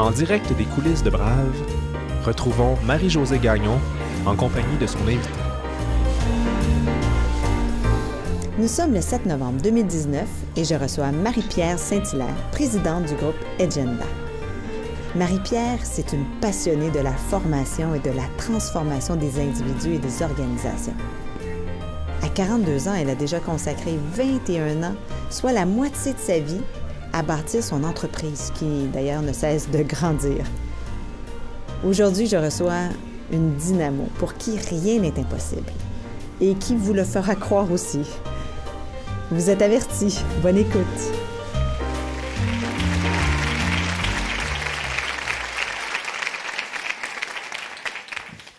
En direct des coulisses de Brave, retrouvons Marie-Josée Gagnon en compagnie de son invité. Nous sommes le 7 novembre 2019 et je reçois Marie-Pierre Saint-Hilaire, présidente du groupe Agenda. Marie-Pierre, c'est une passionnée de la formation et de la transformation des individus et des organisations. À 42 ans, elle a déjà consacré 21 ans, soit la moitié de sa vie, à bâtir son entreprise, qui d'ailleurs ne cesse de grandir. Aujourd'hui, je reçois une dynamo pour qui rien n'est impossible et qui vous le fera croire aussi. Vous êtes avertis. Bonne écoute.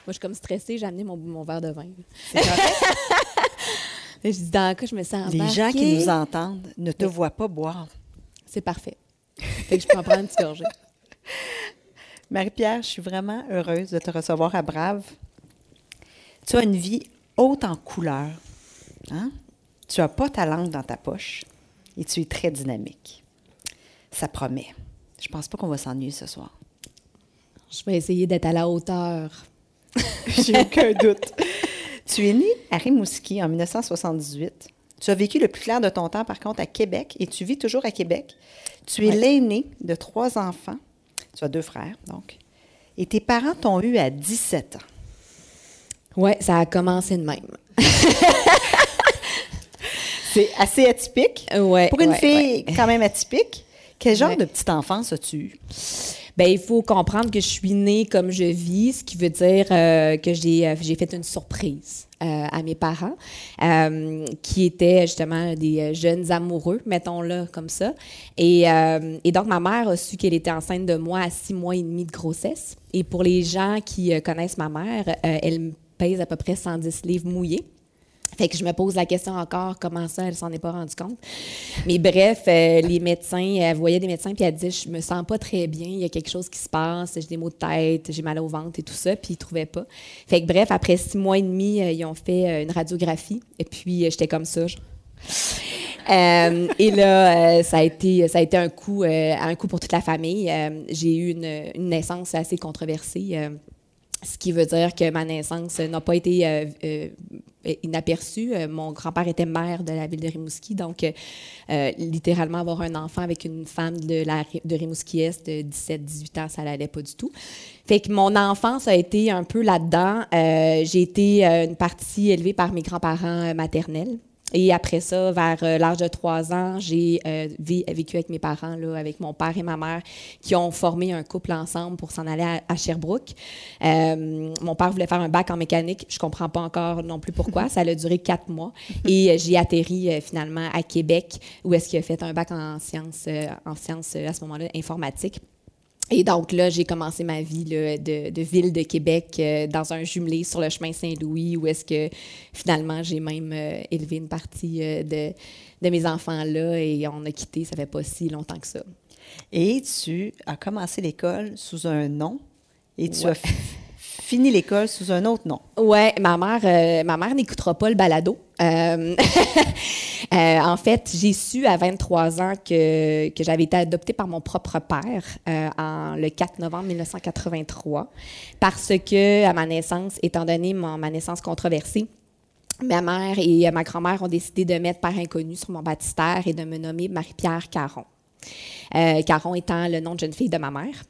Moi, je suis comme stressée, j'ai amené mon, mon verre de vin. je dis, dans le cas, je me sens Les gens qui nous entendent ne te voient pas boire. C'est parfait. Fait que je peux en prendre une petite gorgée. Marie-Pierre, je suis vraiment heureuse de te recevoir à Brave. Tu as une vie haute en couleurs. Hein? Tu n'as pas ta langue dans ta poche et tu es très dynamique. Ça promet. Je pense pas qu'on va s'ennuyer ce soir. Je vais essayer d'être à la hauteur. J'ai aucun doute. Tu es né à Rimouski en 1978. Tu as vécu le plus clair de ton temps, par contre, à Québec et tu vis toujours à Québec. Tu es Ouais. l'aîné de trois enfants. Tu as deux frères, donc. Et tes parents t'ont eu à 17 ans. Ouais, ça a commencé de même. C'est assez atypique. Ouais, Pour une ouais, fille quand même atypique, quel genre de petite enfance as-tu eu? Ben, il faut comprendre que je suis née comme je vis, ce qui veut dire euh, que j'ai euh, j'ai fait une surprise euh, à mes parents, qui étaient justement des jeunes amoureux, mettons-le comme ça. Et, et donc, ma mère a su qu'elle était enceinte de moi à six mois et demi de grossesse. Et pour les gens qui connaissent ma mère, elle pèse à peu près 110 livres mouillés. Fait que je me pose la question encore, comment ça, elle s'en est pas rendue compte? Mais bref, euh, les médecins, elle voyait des médecins, puis elle disait, je me sens pas très bien, il y a quelque chose qui se passe, j'ai des maux de tête, j'ai mal au ventre et tout ça, puis ils trouvaient pas. Fait que bref, après six mois et demi, euh, ils ont fait euh, une radiographie, et puis j'étais comme ça. et là, ça, a été, ça a été un coup, un coup pour toute la famille. J'ai eu une, une naissance assez controversée. Ce qui veut dire que ma naissance n'a pas été euh, euh, inaperçue. Euh, mon grand-père était maire de la ville de Rimouski, donc littéralement avoir un enfant avec une femme de, de Rimouski-Est de 17-18 ans, ça n'allait pas du tout. Fait que mon enfance a été un peu là-dedans. J'ai été une partie élevée par mes grands-parents maternels. Et après ça, vers euh, l'âge de trois ans, j'ai euh, vécu avec mes parents, là, avec mon père et ma mère, qui ont formé un couple ensemble pour s'en aller à, à Sherbrooke. Euh, mon père voulait faire un bac en mécanique. Je comprends pas encore non plus pourquoi. Ça a duré quatre mois. Et j'ai atterri euh, finalement à Québec, où est-ce qu'il a fait un bac en sciences, en sciences à ce moment-là, informatique. Et donc là, j'ai commencé ma vie là, de, de ville de Québec euh, dans un jumelé sur le chemin Saint-Louis, où est-ce que finalement j'ai même euh, élevé une partie euh, de, de mes enfants là et on a quitté, ça fait pas si longtemps que ça. Et tu as commencé l'école sous un nom et tu Ouais. as fini l'école sous un autre nom. Ouais, ma mère, euh, ma mère n'écoutera pas le balado. Euh, euh, en fait, j'ai su à 23 ans que, que j'avais été adoptée par mon propre père en, le 4 novembre 1983 parce que à ma naissance, étant donné ma naissance controversée, ma mère et ma grand-mère ont décidé de mettre par inconnu sur mon baptistère et de me nommer Marie-Pierre Caron. Caron étant le nom de jeune fille de ma mère.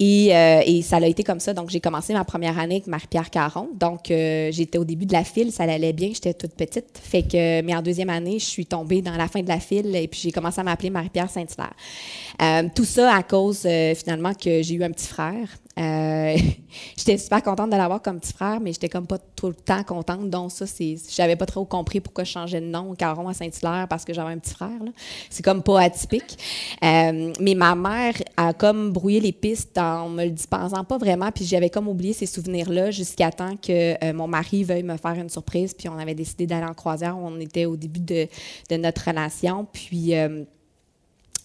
Et, euh, et ça a été comme ça. Donc, j'ai commencé ma première année avec Marie-Pierre Caron. Donc, euh, j'étais au début de la file, ça allait bien, j'étais toute petite. Fait que, mais en deuxième année, je suis tombée dans la fin de la file et puis j'ai commencé à m'appeler Marie-Pierre Saint-Hilaire. Euh, tout ça à cause, finalement, que j'ai eu un petit frère. J'étais super contente de l'avoir comme petit frère, mais j'étais comme pas tout le temps contente. Donc, ça, c'est. J'avais pas trop compris pourquoi je changeais de nom, Caron à Saint-Hilaire, parce que j'avais un petit frère. C'est comme pas atypique. Mais ma mère a comme brouillé les pistes en me le dispensant pas vraiment, puis j'avais comme oublié ces souvenirs-là jusqu'à temps que euh, mon mari veuille me faire une surprise, puis on avait décidé d'aller en croisière. On était au début de, de notre relation, puis. euh,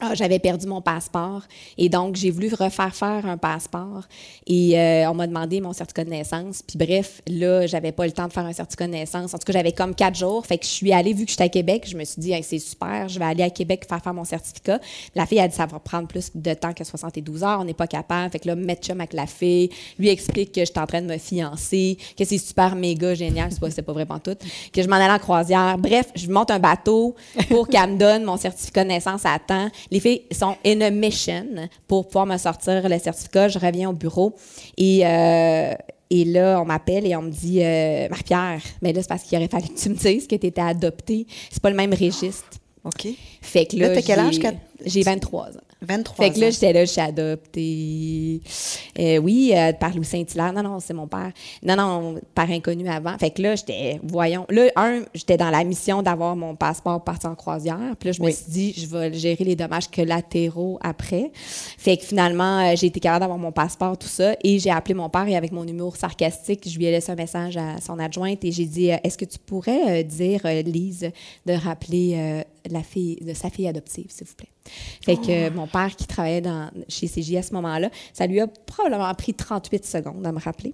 ah, j'avais perdu mon passeport et donc j'ai voulu refaire faire un passeport et euh, on m'a demandé mon certificat de naissance. Puis bref, là, j'avais pas le temps de faire un certificat de naissance. En tout cas, j'avais comme quatre jours. Fait que je suis allée, vu que j'étais à Québec, je me suis dit, c'est super, je vais aller à Québec faire faire mon certificat. La fille a dit, ça va prendre plus de temps que 72 heures, on n'est pas capable. Fait que là, mettre chum avec la fille, lui explique que je suis en train de me fiancer, que c'est super méga génial, c'est pas, c'est pas vrai tout, que je m'en allais en croisière. Bref, je monte un bateau pour qu'elle me donne mon certificat de naissance à temps les filles sont in a mission pour pouvoir me sortir le certificat. Je reviens au bureau et, euh, et là, on m'appelle et on me dit euh, Marie-Pierre, mais là, c'est parce qu'il aurait fallu que tu me dises que tu étais adoptée. C'est pas le même registre. OK. Fait que là, là quel âge? J'ai 23 ans. 23 Fait que là, j'étais là, je suis adoptée. Euh, oui, euh, par Louis Saint-Hilaire. Non, non, c'est mon père. Non, non, par inconnu avant. Fait que là, j'étais, voyons. Là, un, j'étais dans la mission d'avoir mon passeport parti en croisière. Puis là, je me suis dit, je vais gérer les dommages collatéraux après. Fait que finalement, euh, j'ai été capable d'avoir mon passeport, tout ça. Et j'ai appelé mon père et avec mon numéro sarcastique, je lui ai laissé un message à son adjointe et j'ai dit, est-ce que tu pourrais dire, Lise, de rappeler de sa fille adoptive, s'il vous plaît? Fait que oh. mon père qui travaillait dans, chez CJ à ce moment-là, ça lui a probablement pris 38 secondes à me rappeler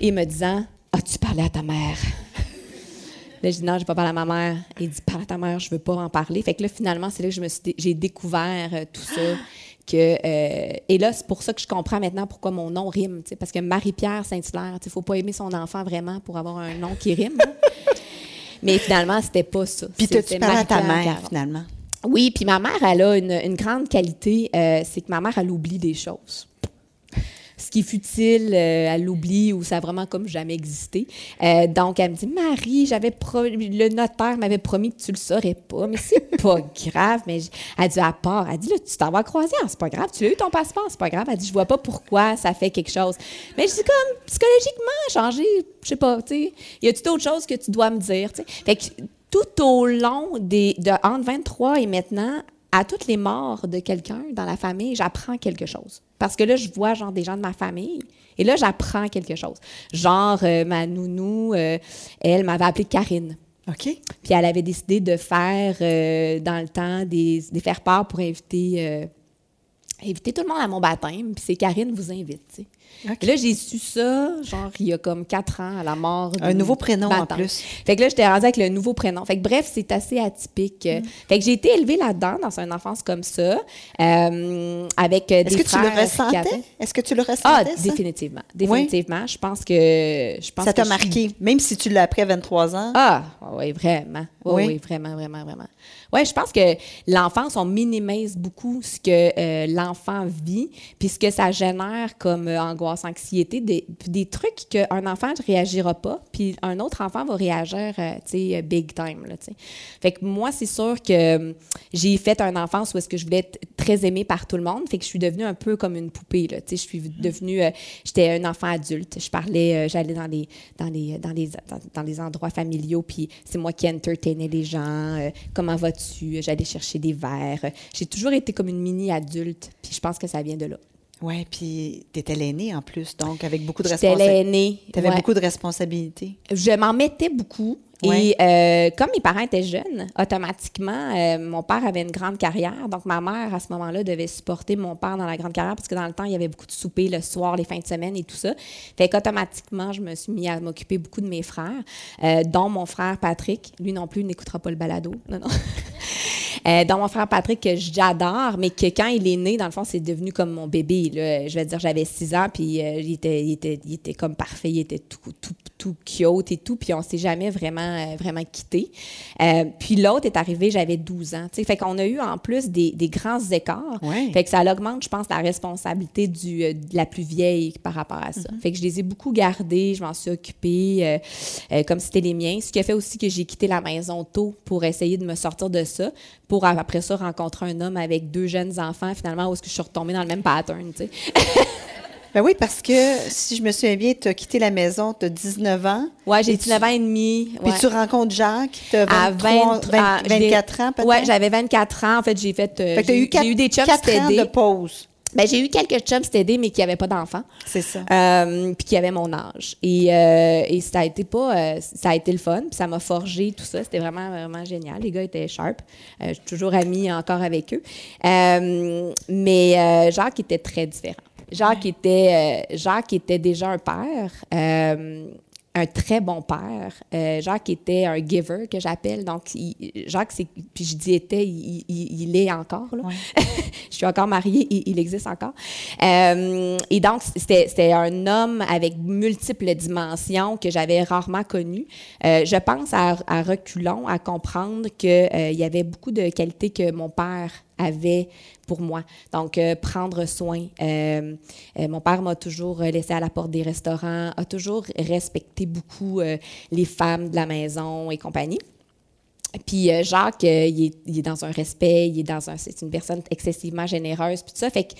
et me disant As-tu parlé à ta mère Là, je dis non, je pas parlé à ma mère. Il dit parle à ta mère, je veux pas en parler. Fait que là, finalement, c'est là que je me suis j'ai découvert euh, tout ça. Euh, et là, c'est pour ça que je comprends maintenant pourquoi mon nom rime. Parce que Marie-Pierre Saint-Hilaire, il ne faut pas aimer son enfant vraiment pour avoir un nom qui rime. Mais finalement, c'était pas ça. Puis tu parlé à ta mère, finalement? Oui, puis ma mère, elle a une, grande qualité, euh, c'est que ma mère, elle oublie des choses. Ce qui est futile, euh, elle l'oublie ou ça a vraiment comme jamais existé. Euh, donc, elle me dit Marie, j'avais le notaire m'avait promis que tu le saurais pas, mais c'est pas grave. Mais elle dit à part, elle dit là, tu t'en vas croiser, c'est pas grave, tu as eu ton passeport, c'est pas grave. Elle dit je vois pas pourquoi ça fait quelque chose. Mais je dis comme psychologiquement changer, je sais pas, tu sais, y a-tu d'autres choses que tu dois me dire, tu sais? Fait que tout au long des, de entre 23 et maintenant, à toutes les morts de quelqu'un dans la famille, j'apprends quelque chose. Parce que là, je vois genre des gens de ma famille et là, j'apprends quelque chose. Genre, euh, ma nounou, euh, elle m'avait appelée Karine. OK. Puis elle avait décidé de faire, euh, dans le temps, des, des faire part pour inviter, inviter tout le monde à mon baptême. Puis c'est Karine vous invite, tu sais. Là, j'ai su ça, genre, il y a comme quatre ans, à la mort. Un nouveau prénom en plus. Fait que là, j'étais rendue avec le nouveau prénom. Fait que bref, c'est assez atypique. Mm. Fait que j'ai été élevée là-dedans, dans une enfance comme ça, euh, avec des Est-ce que tu le ressentais? Est-ce que tu le ressentais? Ah, définitivement. Définitivement. Je pense que. Je pense ça t'a marqué, même si tu l'as appris à 23 ans? Ah, oui, vraiment. oui. oui, vraiment, vraiment, vraiment. Oui, je pense que l'enfance, on minimise beaucoup ce que euh, l'enfant vit, puis ce que ça génère comme euh, angoisse, anxiété, des, des trucs qu'un enfant ne réagira pas, puis un autre enfant va réagir, euh, tu sais, big time, là, tu sais. Fait que moi, c'est sûr que j'ai fait un enfance où est-ce que je voulais être très aimée par tout le monde, fait que je suis devenue un peu comme une poupée, là, tu sais. Je suis devenue, j'étais un enfant adulte. Je parlais, j'allais dans les, dans les, dans les, dans, les endroits familiaux, puis c'est moi qui entertainais les gens. comment vas-tu j'allais chercher des verres. J'ai toujours été comme une mini-adulte, puis je pense que ça vient de là. Oui, puis tu étais l'aînée en plus, donc avec beaucoup de responsabilités. J'étais l'aînée. Tu avais beaucoup de responsabilités. Je m'en mettais beaucoup. Et euh, comme mes parents étaient jeunes, automatiquement, euh, mon père avait une grande carrière. Donc, ma mère, à ce moment-là, devait supporter mon père dans la grande carrière parce que dans le temps, il y avait beaucoup de soupers le soir, les fins de semaine et tout ça. Fait qu'automatiquement, je me suis mis à m'occuper beaucoup de mes frères, euh, dont mon frère Patrick. Lui non plus n'écoutera pas le balado. Non, non. Euh, dont mon frère Patrick, que j'adore, mais que quand il est né, dans le fond, c'est devenu comme mon bébé. Je vais dire, j'avais six ans, puis il, était, il, était, il était comme parfait, il était tout, tout, tout cute et tout, puis on s'est jamais vraiment euh, vraiment, quitté. Euh, puis l'autre est arrivé, j'avais 12 ans. Fait qu'on a eu en plus des, grands écarts. Fait que ça augmente, je pense, la responsabilité du, euh, de la plus vieille par rapport à ça. Mm-hmm. Fait que je les ai beaucoup gardés, je m'en suis occupée comme c'était les miens. Ce qui a fait aussi que j'ai quitté la maison tôt pour essayer de me sortir de ça, pour après ça rencontrer un homme avec deux jeunes enfants, finalement, où est-ce que je suis retombée dans le même pattern, tu sais. Ben oui, parce que si je me souviens bien, tu as quitté la maison, tu as 19 ans. Oui, j'ai 19 ans et demi. Puis tu rencontres Jacques, tu as 24 ans peut-être? Oui, j'avais 24 ans. En fait, j'ai fait. Euh, fait eu, eu, des 4 ans de pause. Ben, j'ai eu quelques chums stédés, mais qui n'avaient pas d'enfants. C'est ça. Euh, puis qui avaient mon âge. Et, euh, et ça a été pas, euh, ça a été le fun, puis ça m'a forgé tout ça. C'était vraiment, vraiment génial. Les gars étaient sharp. Je suis toujours amie encore avec eux. Mais Jacques était très différent. Jacques était, euh, Jacques était déjà un père. euh, un très bon père. Euh, Jacques était un giver, que j'appelle. Donc, il- Jacques, c'est, puis je dis était, il, il- il est encore. Là. Ouais. je suis encore mariée, il, il existe encore. Euh, et donc, c'était, c'était un homme avec multiples dimensions que j'avais rarement connu. Euh, je pense à, à reculons, à comprendre qu'il y avait beaucoup de qualités que mon père avait pour moi. Donc, euh, prendre soin. Euh, euh, mon père m'a toujours laissé à la porte des restaurants, a toujours respecté beaucoup les femmes de la maison et compagnie. Puis Jacques, il, est, il est dans un respect, il est dans un, c'est une personne excessivement généreuse, puis tout ça. Fait que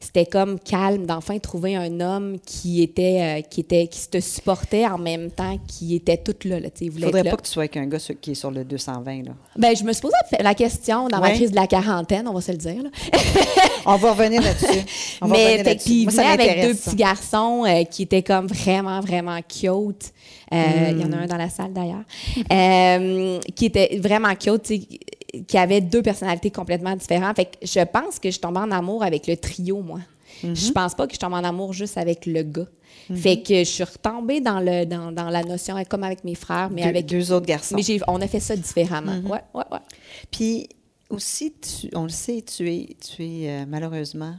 c'était comme calme d'enfin trouver un homme qui était, euh, qui était, qui te supportait en même temps, qui était tout là. là il faudrait là. pas que tu sois avec un gars qui est sur le 220. Là. Ben, je me suis posé la question dans ma Ouais. crise de la quarantaine, on va se le dire. là. On va revenir là-dessus. Mais là-dessus. puis il venait avec deux ça. petits garçons euh, qui étaient comme vraiment, vraiment cute. Euh, Il y en a un dans la salle d'ailleurs. Qui était vraiment cute, qui avait deux personnalités complètement différentes. Fait que je pense que je tombais en amour avec le trio, moi. Je pense pas que je tombe en amour juste avec le gars. Fait que je suis retombée dans, le, dans, dans la notion, comme avec mes frères, mais Deux, avec. deux autres garçons. Mais on a fait ça différemment. Ouais, ouais, ouais. Puis aussi, tu- on le sait, tu es, tu es euh, malheureusement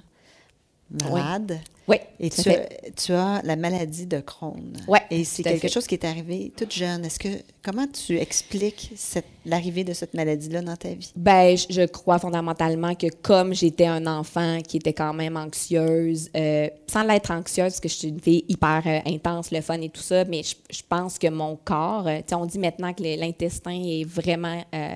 malade. Ouais, Et tu as, tu as la maladie de Crohn. Ouais, Et c'est quelque fait. chose qui est arrivé toute jeune. Est-ce que comment tu expliques l'arrivée de cette maladie-là dans ta vie? Ben, je, je crois fondamentalement que comme j'étais un enfant qui était quand même anxieuse, euh, sans l'être anxieuse, parce que je suis une fille hyper euh, intense, le fun et tout ça, mais je, je pense que mon corps, euh, tu sais, on dit maintenant que l'intestin est vraiment euh,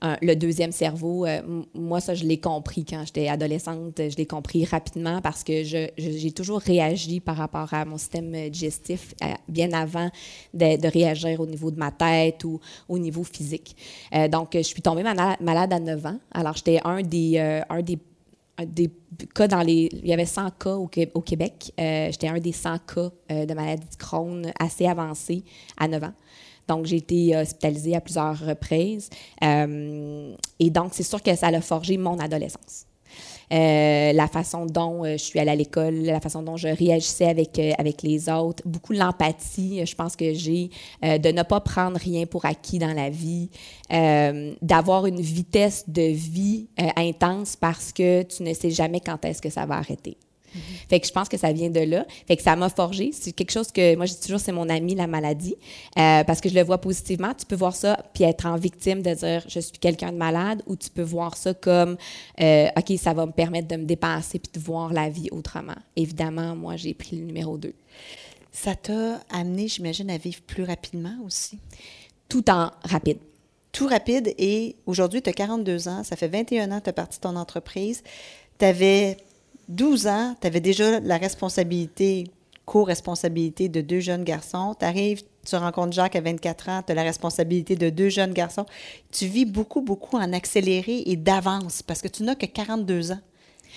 un- le deuxième cerveau. Moi, ça, je l'ai compris quand j'étais adolescente. Je l'ai compris rapidement parce que je- je- j'ai toujours réagi par rapport à mon système digestif euh, bien avant de, réagir au niveau de ma tête ou au niveau physique. Euh, donc, je suis tombée malade à 9 ans. Alors, j'étais un des, euh, un des un des cas dans les. Il y avait 100 cas au, Qué- au Québec. J'étais un des 100 cas de maladie de Crohn assez avancée à 9 ans. Donc, j'ai été hospitalisée à plusieurs reprises. Et donc, c'est sûr que ça a forgé mon adolescence. Euh, la façon dont euh, je suis allée à l'école, la façon dont je réagissais avec, euh, avec les autres, beaucoup l'empathie, je pense que j'ai, de ne pas prendre rien pour acquis dans la vie, d'avoir une vitesse de vie intense parce que tu ne sais jamais quand est-ce que ça va arrêter. Fait que je pense que ça vient de là. Fait que ça m'a forgé. C'est quelque chose que moi je dis toujours c'est mon ami la maladie euh, parce que je le vois positivement. Tu peux voir ça puis être en victime de dire je suis quelqu'un de malade ou tu peux voir ça comme euh, ok ça va me permettre de me dépasser puis de voir la vie autrement. Évidemment moi j'ai pris le numéro 2. Ça t'a amené, j'imagine, à vivre plus rapidement aussi? Tout en rapide. Tout rapide et aujourd'hui, tu as 42 ans, ça fait 21 ans que tu as parti de ton entreprise. Tu avais 12 ans, tu avais déjà la responsabilité, co-responsabilité de deux jeunes garçons. Tu arrives, tu rencontres Jacques à 24 ans, tu as la responsabilité de deux jeunes garçons. Tu vis beaucoup, beaucoup en accéléré et d'avance parce que tu n'as que 42 ans.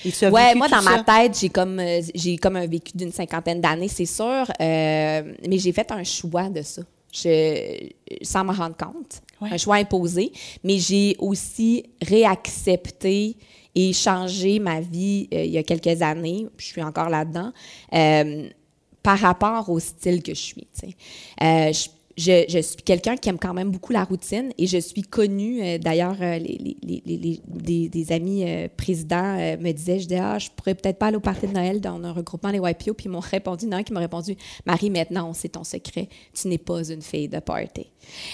Et tu as Ouais, vécu moi, dans ma ça. tête, j'ai comme, euh, j'ai comme un vécu d'une cinquantaine d'années, c'est sûr. euh, mais j'ai fait un choix de ça. Je, sans m'en rendre compte. Ouais. Un choix imposé. Mais j'ai aussi réaccepté et changé ma vie euh, il y a quelques années. Je suis encore là-dedans. euh, par rapport au style que je suis. Euh, je- je suis quelqu'un qui aime quand même beaucoup la routine et je suis connue. euh, D'ailleurs, euh, les, les- les- des, amis euh, présidents me disaient, je disais, ah, je pourrais peut-être pas aller au party de Noël dans un regroupement les YPO. Puis ils m'ont répondu, un qui m'a répondu, Marie, maintenant, c'est ton secret. Tu n'es pas une fille de party.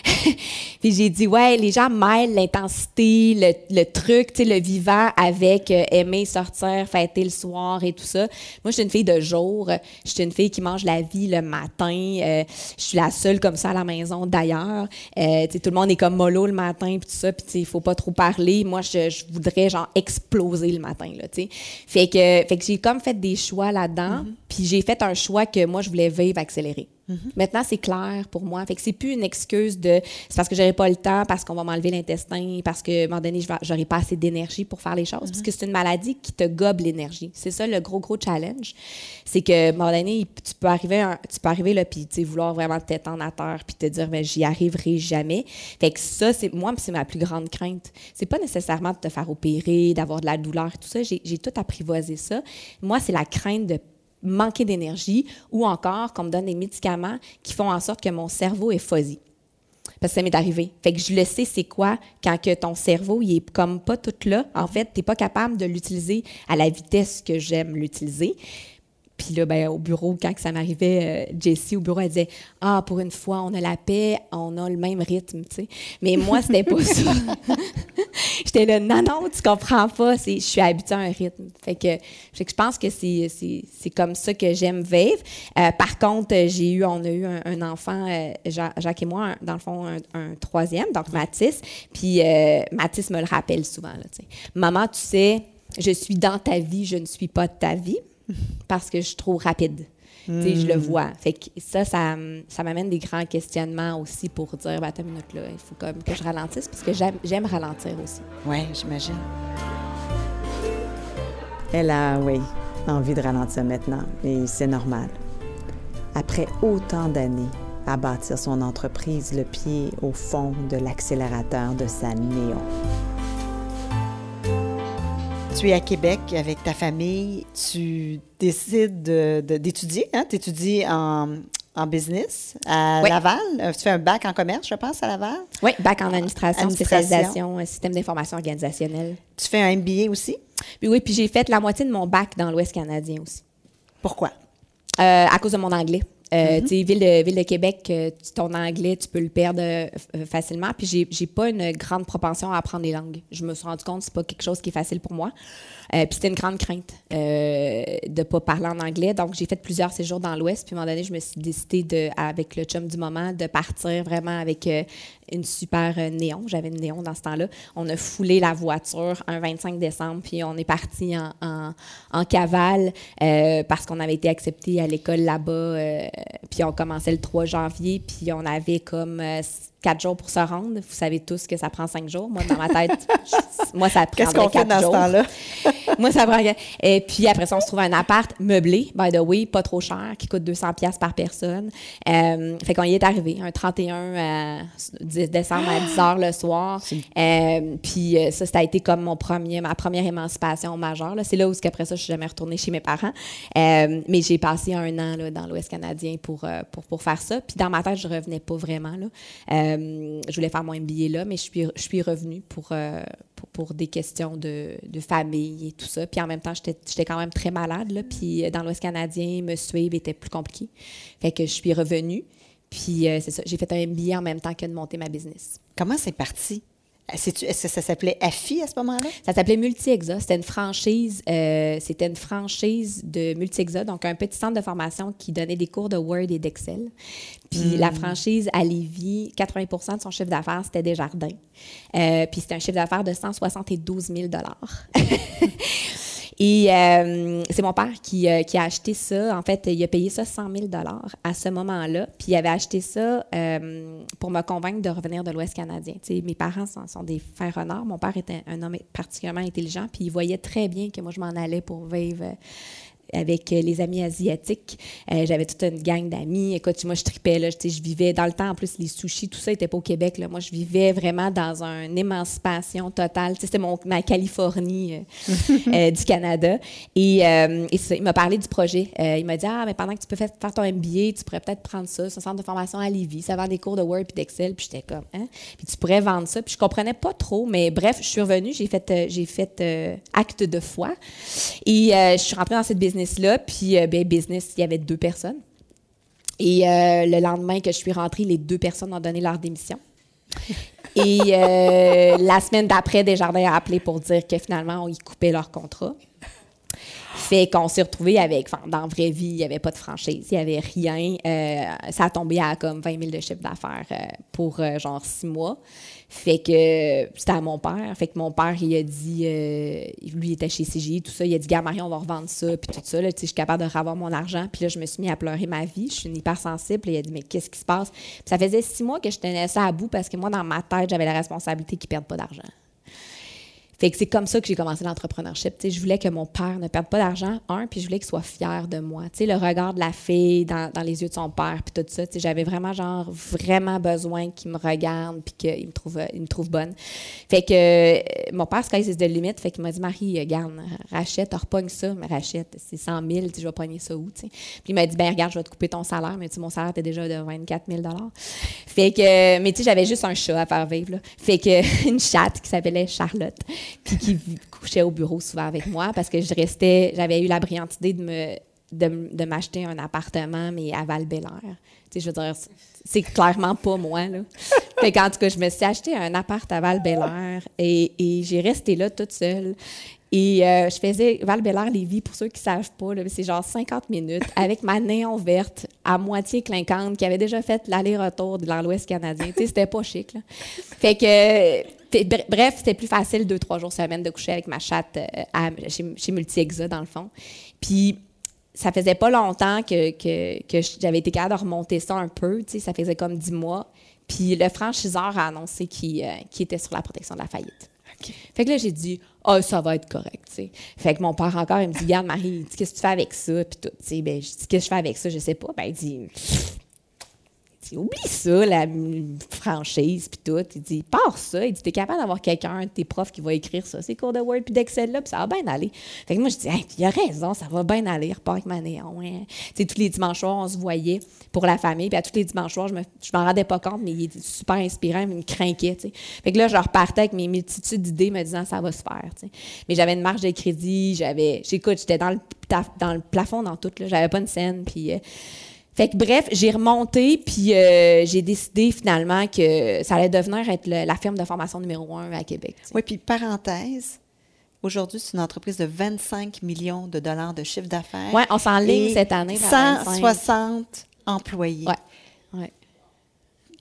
Puis j'ai dit, ouais, les gens mêlent l'intensité, le, le truc, tu sais, le vivant avec aimer sortir, fêter le soir et tout ça. Moi, je suis une fille de jour. Je suis une fille qui mange la vie le matin. Je suis la seule comme ça à la maison, d'ailleurs. Euh, tout le monde est comme mollo le matin, puis tout ça, puis il faut pas trop parler. Moi, je, je voudrais, genre, exploser le matin, là, tu sais. Fait que, fait que j'ai comme fait des choix là-dedans, puis j'ai fait un choix que moi, je voulais vivre accéléré. Maintenant, c'est clair pour moi. Fait que c'est plus une excuse de c'est parce que j'aurai pas le temps, parce qu'on va m'enlever l'intestin, parce que à un moment donné, je j'aurai pas assez d'énergie pour faire les choses. Parce que c'est une maladie qui te gobe l'énergie. C'est ça le gros, gros challenge. C'est que à un moment donné, tu peux arriver, tu peux arriver là, puis vouloir vraiment t'étendre à terre, puis te dire, mais j'y arriverai jamais. Fait que ça, c'est moi, c'est ma plus grande crainte. C'est pas nécessairement de te faire opérer, d'avoir de la douleur, tout ça. J'ai tout apprivoisé ça. Moi, c'est la crainte de manquer d'énergie ou encore qu'on me donne des médicaments qui font en sorte que mon cerveau est fuzzy. Parce que ça m'est arrivé. Fait que je le sais, c'est quoi quand que ton cerveau, il est comme pas tout là. En fait, tu n'es pas capable de l'utiliser à la vitesse que j'aime l'utiliser. Puis là, ben, au bureau, quand ça m'arrivait, euh, Jessie, au bureau, elle disait Ah, pour une fois, on a la paix, on a le même rythme, tu sais. Mais moi, c'était pas ça. J'étais là, non, non, tu comprends pas, je suis habituée à un rythme. Fait que, je pense que c'est comme ça que j'aime vivre. Euh, par contre, j'ai eu, on a eu un, enfant, euh, Jacques et moi, dans le fond, un, troisième, donc Mathis. Puis Mathis me le rappelle souvent, là, tu sais. Maman, tu sais, je suis dans ta vie, je ne suis pas de ta vie parce que je suis trop rapide. Je le hmm. vois. Fait que ça, ça, ça m'amène des grands questionnements aussi pour dire, ben, attends une minute, là, il faut comme que je ralentisse parce que j'aime ralentir aussi. Oui, j'imagine. Elle a, oui, envie de ralentir maintenant, et c'est normal. Après autant d'années à bâtir son entreprise, le pied au fond de l'accélérateur de sa néon tu es à Québec avec ta famille, tu décides d'étudier, hein? tu étudies en, business à Laval? Euh, tu fais un bac en commerce, je pense, à Laval? Oui, bac en administration, spécialisation, euh, système d'information organisationnelle. Tu fais un MBA aussi? Puis oui, puis j'ai fait la moitié de mon bac dans l'Ouest canadien aussi. Pourquoi? Euh, à cause de mon anglais. Euh, mm-hmm. Tu ville de, ville de Québec, euh, ton anglais, tu peux le perdre euh, facilement. Puis j'ai, j'ai pas une grande propension à apprendre les langues. Je me suis rendu compte que c'est pas quelque chose qui est facile pour moi. puis c'était une grande crainte de pas parler en anglais. Donc j'ai fait plusieurs séjours dans l'Ouest. Puis à un moment donné, je me suis décidée, de, avec le chum du moment, de partir vraiment avec une super néon. J'avais une néon dans ce temps-là. On a foulé la voiture un 25 décembre, puis on est parti en, cavale parce qu'on avait été accepté à l'école là-bas puis on commençait le 3 janvier, puis on avait comme euh, quatre jours pour se rendre. Vous savez tous que ça prend cinq jours. Moi, dans ma tête, moi, ça prend Qu'est-ce qu'on fait dans ce temps-là? moi, ça prend... Et puis après ça, on se trouve un appart meublé, by the way, pas trop cher, qui coûte 200 pièces par personne. Euh, fait qu'on y est arrivé, un 31 euh, décembre à 10 h le soir. Euh, puis ça, ça a été comme mon premier, ma première émancipation majeure. C'est là où, qu'après ça, je suis jamais retournée chez mes parents. mais j'ai passé un an là, dans l'Ouest canadien pour, pour, pour, faire ça. Puis dans ma tête, je revenais pas vraiment. Là. Euh, je voulais faire mon MBA là, mais je suis, je suis revenue pour, euh, pour, des questions de, de, famille et tout ça. Puis en même temps, j'étais quand même très malade. Là, puis dans l'Ouest canadien, me suivre était plus compliqué. Fait que je suis revenue. Puis euh, c'est ça, j'ai fait un MBA en même temps que de monter ma business. Comment c'est parti? Est-ce que ça s'appelait AFI à ce moment-là? Ça s'appelait Multi-Exa. C'était une franchise, euh, c'était une franchise de Multi-Exa, donc un petit centre de formation qui donnait des cours de Word et d'Excel. Puis la hmm. franchise à Lévis, 80% de son chiffre d'affaires, c'était des jardins. Euh, puis c'était un chiffre d'affaires de 172 000 Et euh, c'est mon père qui, euh, qui, a acheté ça. En fait, il a payé ça 100 000 à ce moment-là. Puis il avait acheté ça euh, pour me convaincre de revenir de l'Ouest canadien. mes parents sont, des frères renards. Mon père était un homme particulièrement intelligent. Puis il voyait très bien que moi, je m'en allais pour vivre avec euh, les amis asiatiques. Euh, j'avais toute une gang d'amis. Écoute, moi, je tripais, là, je vivais dans le temps, en plus, les sushis, tout ça n'était pas au Québec. Là. Moi, je vivais vraiment dans une émancipation totale. C'était ma Californie euh, du Canada. Et, il m'a parlé du projet. il m'a dit, ah, mais pendant que tu peux faire, ton MBA, tu pourrais peut-être prendre ça, ce centre de formation à Lévis, ça vend des cours de Word et d'Excel. Puis j'étais comme, hein? Puis tu pourrais vendre ça. Puis je comprenais pas trop, mais bref, je suis revenue, j'ai fait, j'ai fait acte de foi. Et je suis rentrée dans cette business là Puis, euh, ben, business, il y avait deux personnes. Et euh, le lendemain que je suis rentrée, les deux personnes ont donné leur démission. Et euh, la semaine d'après, Desjardins a appelé pour dire que finalement, ils coupaient leur contrat. Fait qu'on s'est retrouvés avec, enfin, dans la vraie vie, il n'y avait pas de franchise, il n'y avait rien. Euh, ça a tombé à comme 20 000 de chiffre d'affaires euh, pour genre six mois. Fait que c'était à mon père. Fait que mon père, il a dit, lui, il était chez CGI, tout ça. Il a dit, gars, Marion, on va revendre ça, puis tout ça. Là, je suis capable de revoir mon argent. Puis là, je me suis mis à pleurer ma vie. Je suis une hypersensible. Il a dit, mais qu'est-ce qui se passe? Puis ça faisait six mois que je tenais ça à bout parce que moi, dans ma tête, j'avais la responsabilité qu'ils ne perdent pas d'argent. Fait que c'est comme ça que j'ai commencé l'entrepreneurship. je voulais que mon père ne perde pas d'argent, un, puis je voulais qu'il soit fier de moi. le regard de la fille dans, les yeux de son père, puis tout ça. J'avais vraiment, genre, vraiment besoin qu'il me regarde, puis qu'il me trouve, me trouve bonne. Fait que euh, mon père, c'est de limite. Fait qu'il m'a dit, Marie, euh, garde, rachète, repogne ça, mais rachète, c'est 100 000, je vais pogner ça où, Puis il m'a dit, ben regarde, je vais te couper ton salaire, mais mon salaire était déjà de 24 000 Fait que, mais tu sais, j'avais juste un chat à faire vivre, là. Fait que, une chatte qui s'appelait Charlotte puis qui couchait au bureau souvent avec moi parce que je restais, j'avais eu la brillante idée de me de, m'acheter un appartement, mais à val Tu sais, je veux dire, c'est clairement pas moi, là. fait qu'en tout cas, je me suis acheté un appart à val et, et j'ai resté là toute seule. Et euh, je faisais val les vies pour ceux qui ne savent pas, c'est genre 50 minutes avec ma néon verte à moitié clinquante qui avait déjà fait l'aller-retour de l'Ouest canadien. Tu sais, c'était pas chic, là. Fait que bref, c'était plus facile deux, trois jours semaine de coucher avec ma chatte euh, chez, Multi-Exa, dans le fond. Puis, ça faisait pas longtemps que, j'avais été capable de remonter ça un peu. Ça faisait comme dix mois. Puis, le franchiseur a annoncé qu'il euh, était sur la protection de la faillite. Fait que là, j'ai dit, ah, oh, ça va être correct, Fait que mon père encore, il me dit, regarde, Marie, qu'est-ce que tu fais avec ça? Puis tout, Ben, je dis, qu'est-ce que je fais avec ça? Je sais pas. Ben, il dit, oublie ça, la franchise, puis tout. Il dit, pars ça. Il dit, t'es capable d'avoir quelqu'un, de tes profs, qui va écrire ça, ces cours de Word puis d'Excel là, puis ça va bien aller. Fait que moi, je dis, hey, il a raison, ça va bien aller, repars avec ma néon. Hein. tous les dimanches soirs, on se voyait pour la famille, puis à tous les dimanches soirs, je, me, m'en rendais pas compte, mais il était super inspirant, il me craquait. Fait que là, je repartais avec mes multitudes d'idées, me disant, ça va se faire. Mais j'avais une marge de crédit, j'avais, j'écoute, j'étais dans le, dans le plafond dans tout, là. J'avais pas une scène, puis. Euh, fait que bref, j'ai remonté, puis euh, j'ai décidé finalement que ça allait devenir être la firme de formation numéro un à Québec. Oui, puis parenthèse, aujourd'hui, c'est une entreprise de 25 millions de dollars de chiffre d'affaires. Oui, on s'enligne cette année. 160 employés. Oui, oui.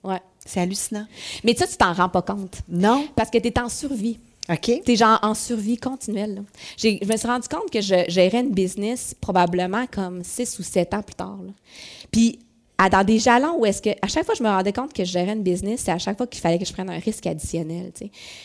Ouais. C'est hallucinant. Mais ça, tu t'en rends pas compte. Non. Parce que tu es en survie. OK. T'es genre en survie continuelle. Je me suis rendu compte que je gérais une business probablement comme six ou sept ans plus tard. Puis, dans des jalons où est-ce que, à chaque fois, je me rendais compte que je gérais une business, c'est à chaque fois qu'il fallait que je prenne un risque additionnel,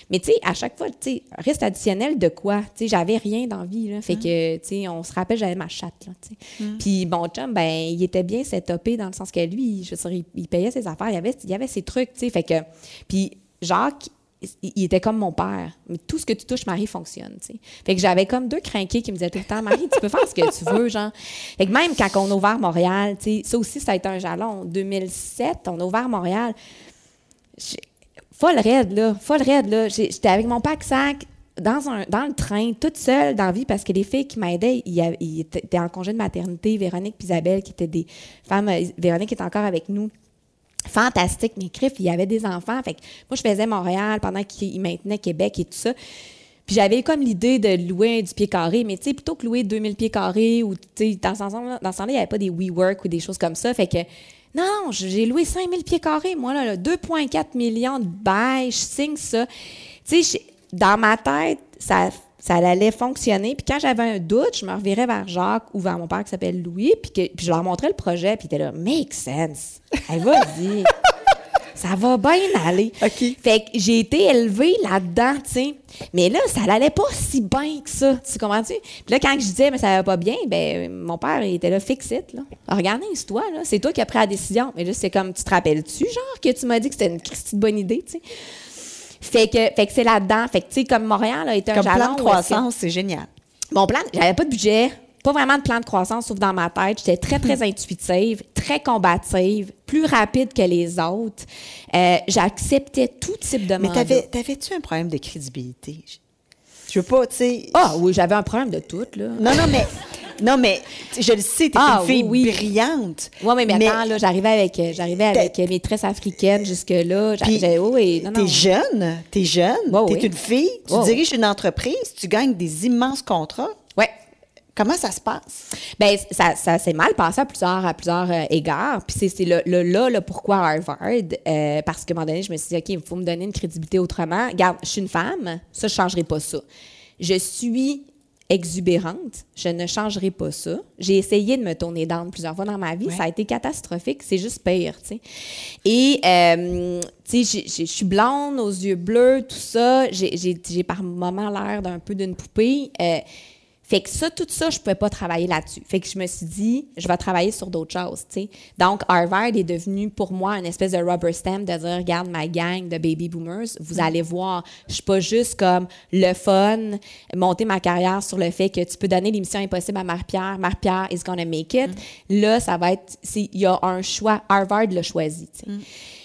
Mais, tu sais, à chaque fois, tu sais, risque additionnel de quoi? Tu sais, j'avais rien dans vie, là. Fait mm. que, tu sais, on se rappelle, j'avais ma chatte, là. Mm. Puis, bon, chum, ben, il était bien setupé dans le sens que lui, je veux dire, il, payait ses affaires, il y avait, il avait ses trucs, tu sais. Fait que, puis, Jacques, il était comme mon père. Mais tout ce que tu touches, Marie, fonctionne. Fait que j'avais comme deux crinqués qui me disaient tout le temps, Marie, tu peux faire ce que tu veux, genre. Fait que même quand on a ouvert Montréal, ça aussi, ça a été un jalon. En 2007, on a ouvert Montréal. Folle raide, là. Folle raide, là. J'étais avec mon pack-sac dans, dans le train, toute seule dans la vie, parce que les filles qui m'aidaient, ils, étaient en congé de maternité. Véronique et Isabelle, qui étaient des femmes... Euh, Véronique est encore avec nous fantastique. Mais Criff, il y avait des enfants. Fait moi, je faisais Montréal pendant qu'il maintenait Québec et tout ça. Puis j'avais comme l'idée de louer du pied carré, mais tu sais, plutôt que louer 2000 pieds carrés ou, tu sais, dans ce temps-là, il n'y avait pas des WeWork ou des choses comme ça. Fait que, non, j'ai loué 5000 pieds carrés, moi, là, 2,4 millions de bails, je signe ça. Tu sais, dans ma tête, ça ça allait fonctionner. Puis quand j'avais un doute, je me revirais vers Jacques ou vers mon père qui s'appelle Louis, puis, que, puis je leur montrais le projet, puis ils étaient là, make sense. Elle vas-y. ça va bien aller. OK. Fait que j'ai été élevée là-dedans, tu sais. Mais là, ça n'allait pas si bien que ça. Tu comprends-tu? Puis là, quand je disais, mais ça va pas bien, ben mon père, il était là, fixe it, là. Regarde-toi, là. C'est toi qui as pris la décision. Mais là, c'est comme, tu te rappelles-tu, genre, que tu m'as dit que c'était une Christie bonne idée, tu sais? Fait que, fait que c'est là-dedans. Fait que, tu sais, comme Montréal a été un jalon. plan de croissance, c'est génial. Mon plan, j'avais pas de budget, pas vraiment de plan de croissance, sauf dans ma tête. J'étais très, très intuitive, très combative, plus rapide que les autres. Euh, j'acceptais tout type de Mais t'avais-tu un problème de crédibilité? Je veux pas, tu sais. Ah oui, j'avais un problème de tout, là. Non, non, mais non, mais je le sais, t'es ah, une fille brillante. Oui, mais, mais, attends, là, j'arrivais avec, euh, j'arrivais avec mes tresses africaines jusque-là. Oui, non, T'es jeune, t'es jeune, t'es une fille, tu diriges une entreprise, tu gagnes des immenses contrats. Comment ça se passe? Ben ça, ça s'est mal passé à plusieurs, à plusieurs euh, égards. Puis c'est, c'est le, le là, le pourquoi Harvard. Euh, parce qu'à un moment donné, je me suis dit, OK, il faut me donner une crédibilité autrement. Regarde, je suis une femme, ça, je ne changerai pas ça. Je suis exubérante, je ne changerai pas ça. J'ai essayé de me tourner down plusieurs fois dans ma vie, ça a été catastrophique, c'est juste pire, tu sais. Et, euh, tu sais, je suis blonde, aux yeux bleus, tout ça, j'ai par moments l'air d'un peu d'une poupée. Euh, fait que ça, tout ça, je pouvais pas travailler là-dessus. Fait que je me suis dit, je vais travailler sur d'autres choses, tu sais. Donc, Harvard est devenu pour moi une espèce de rubber stamp de dire, regarde ma gang de baby boomers, vous allez voir, je suis pas juste comme le fun, monter ma carrière sur le fait que tu peux donner l'émission impossible à Marie-Pierre, Marie-Pierre is gonna make it. Mm. Là, ça va être, il y a un choix, Harvard l'a choisi, tu sais. Mm.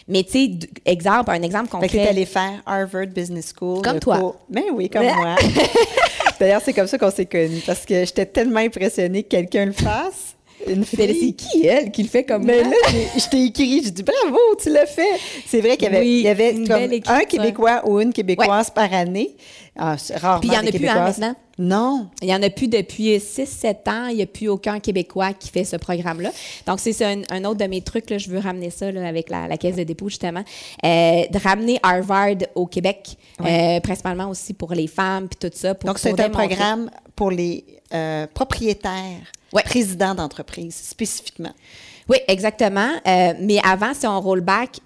Mais tu sais, exemple, un exemple concret. Fait que allé faire Harvard Business School. Comme toi. Mais ben oui, comme moi. D'ailleurs, c'est comme ça qu'on s'est connus, parce que j'étais tellement impressionnée que quelqu'un le fasse. Une fille. C'est qui, elle, qui le fait comme Mais là, je t'ai écrit, j'ai dit bravo, tu l'as fait. C'est vrai qu'il y avait, il y avait comme un Québécois ou une Québécoise par année. Ah, rarement Puis il n'y en a plus un maintenant? Non. Il n'y en a plus depuis 6-7 ans. Il n'y a plus aucun Québécois qui fait ce programme-là. Donc, c'est un, un, autre de mes trucs. Là, je veux ramener ça avec la, Caisse de dépôt, justement. Euh, de ramener Harvard au Québec, euh, principalement aussi pour les femmes, puis tout ça. Donc, c'est un programme pour les euh, propriétaires, présidents d'entreprise, spécifiquement. Oui, exactement. Euh, mais avant, si on roll back,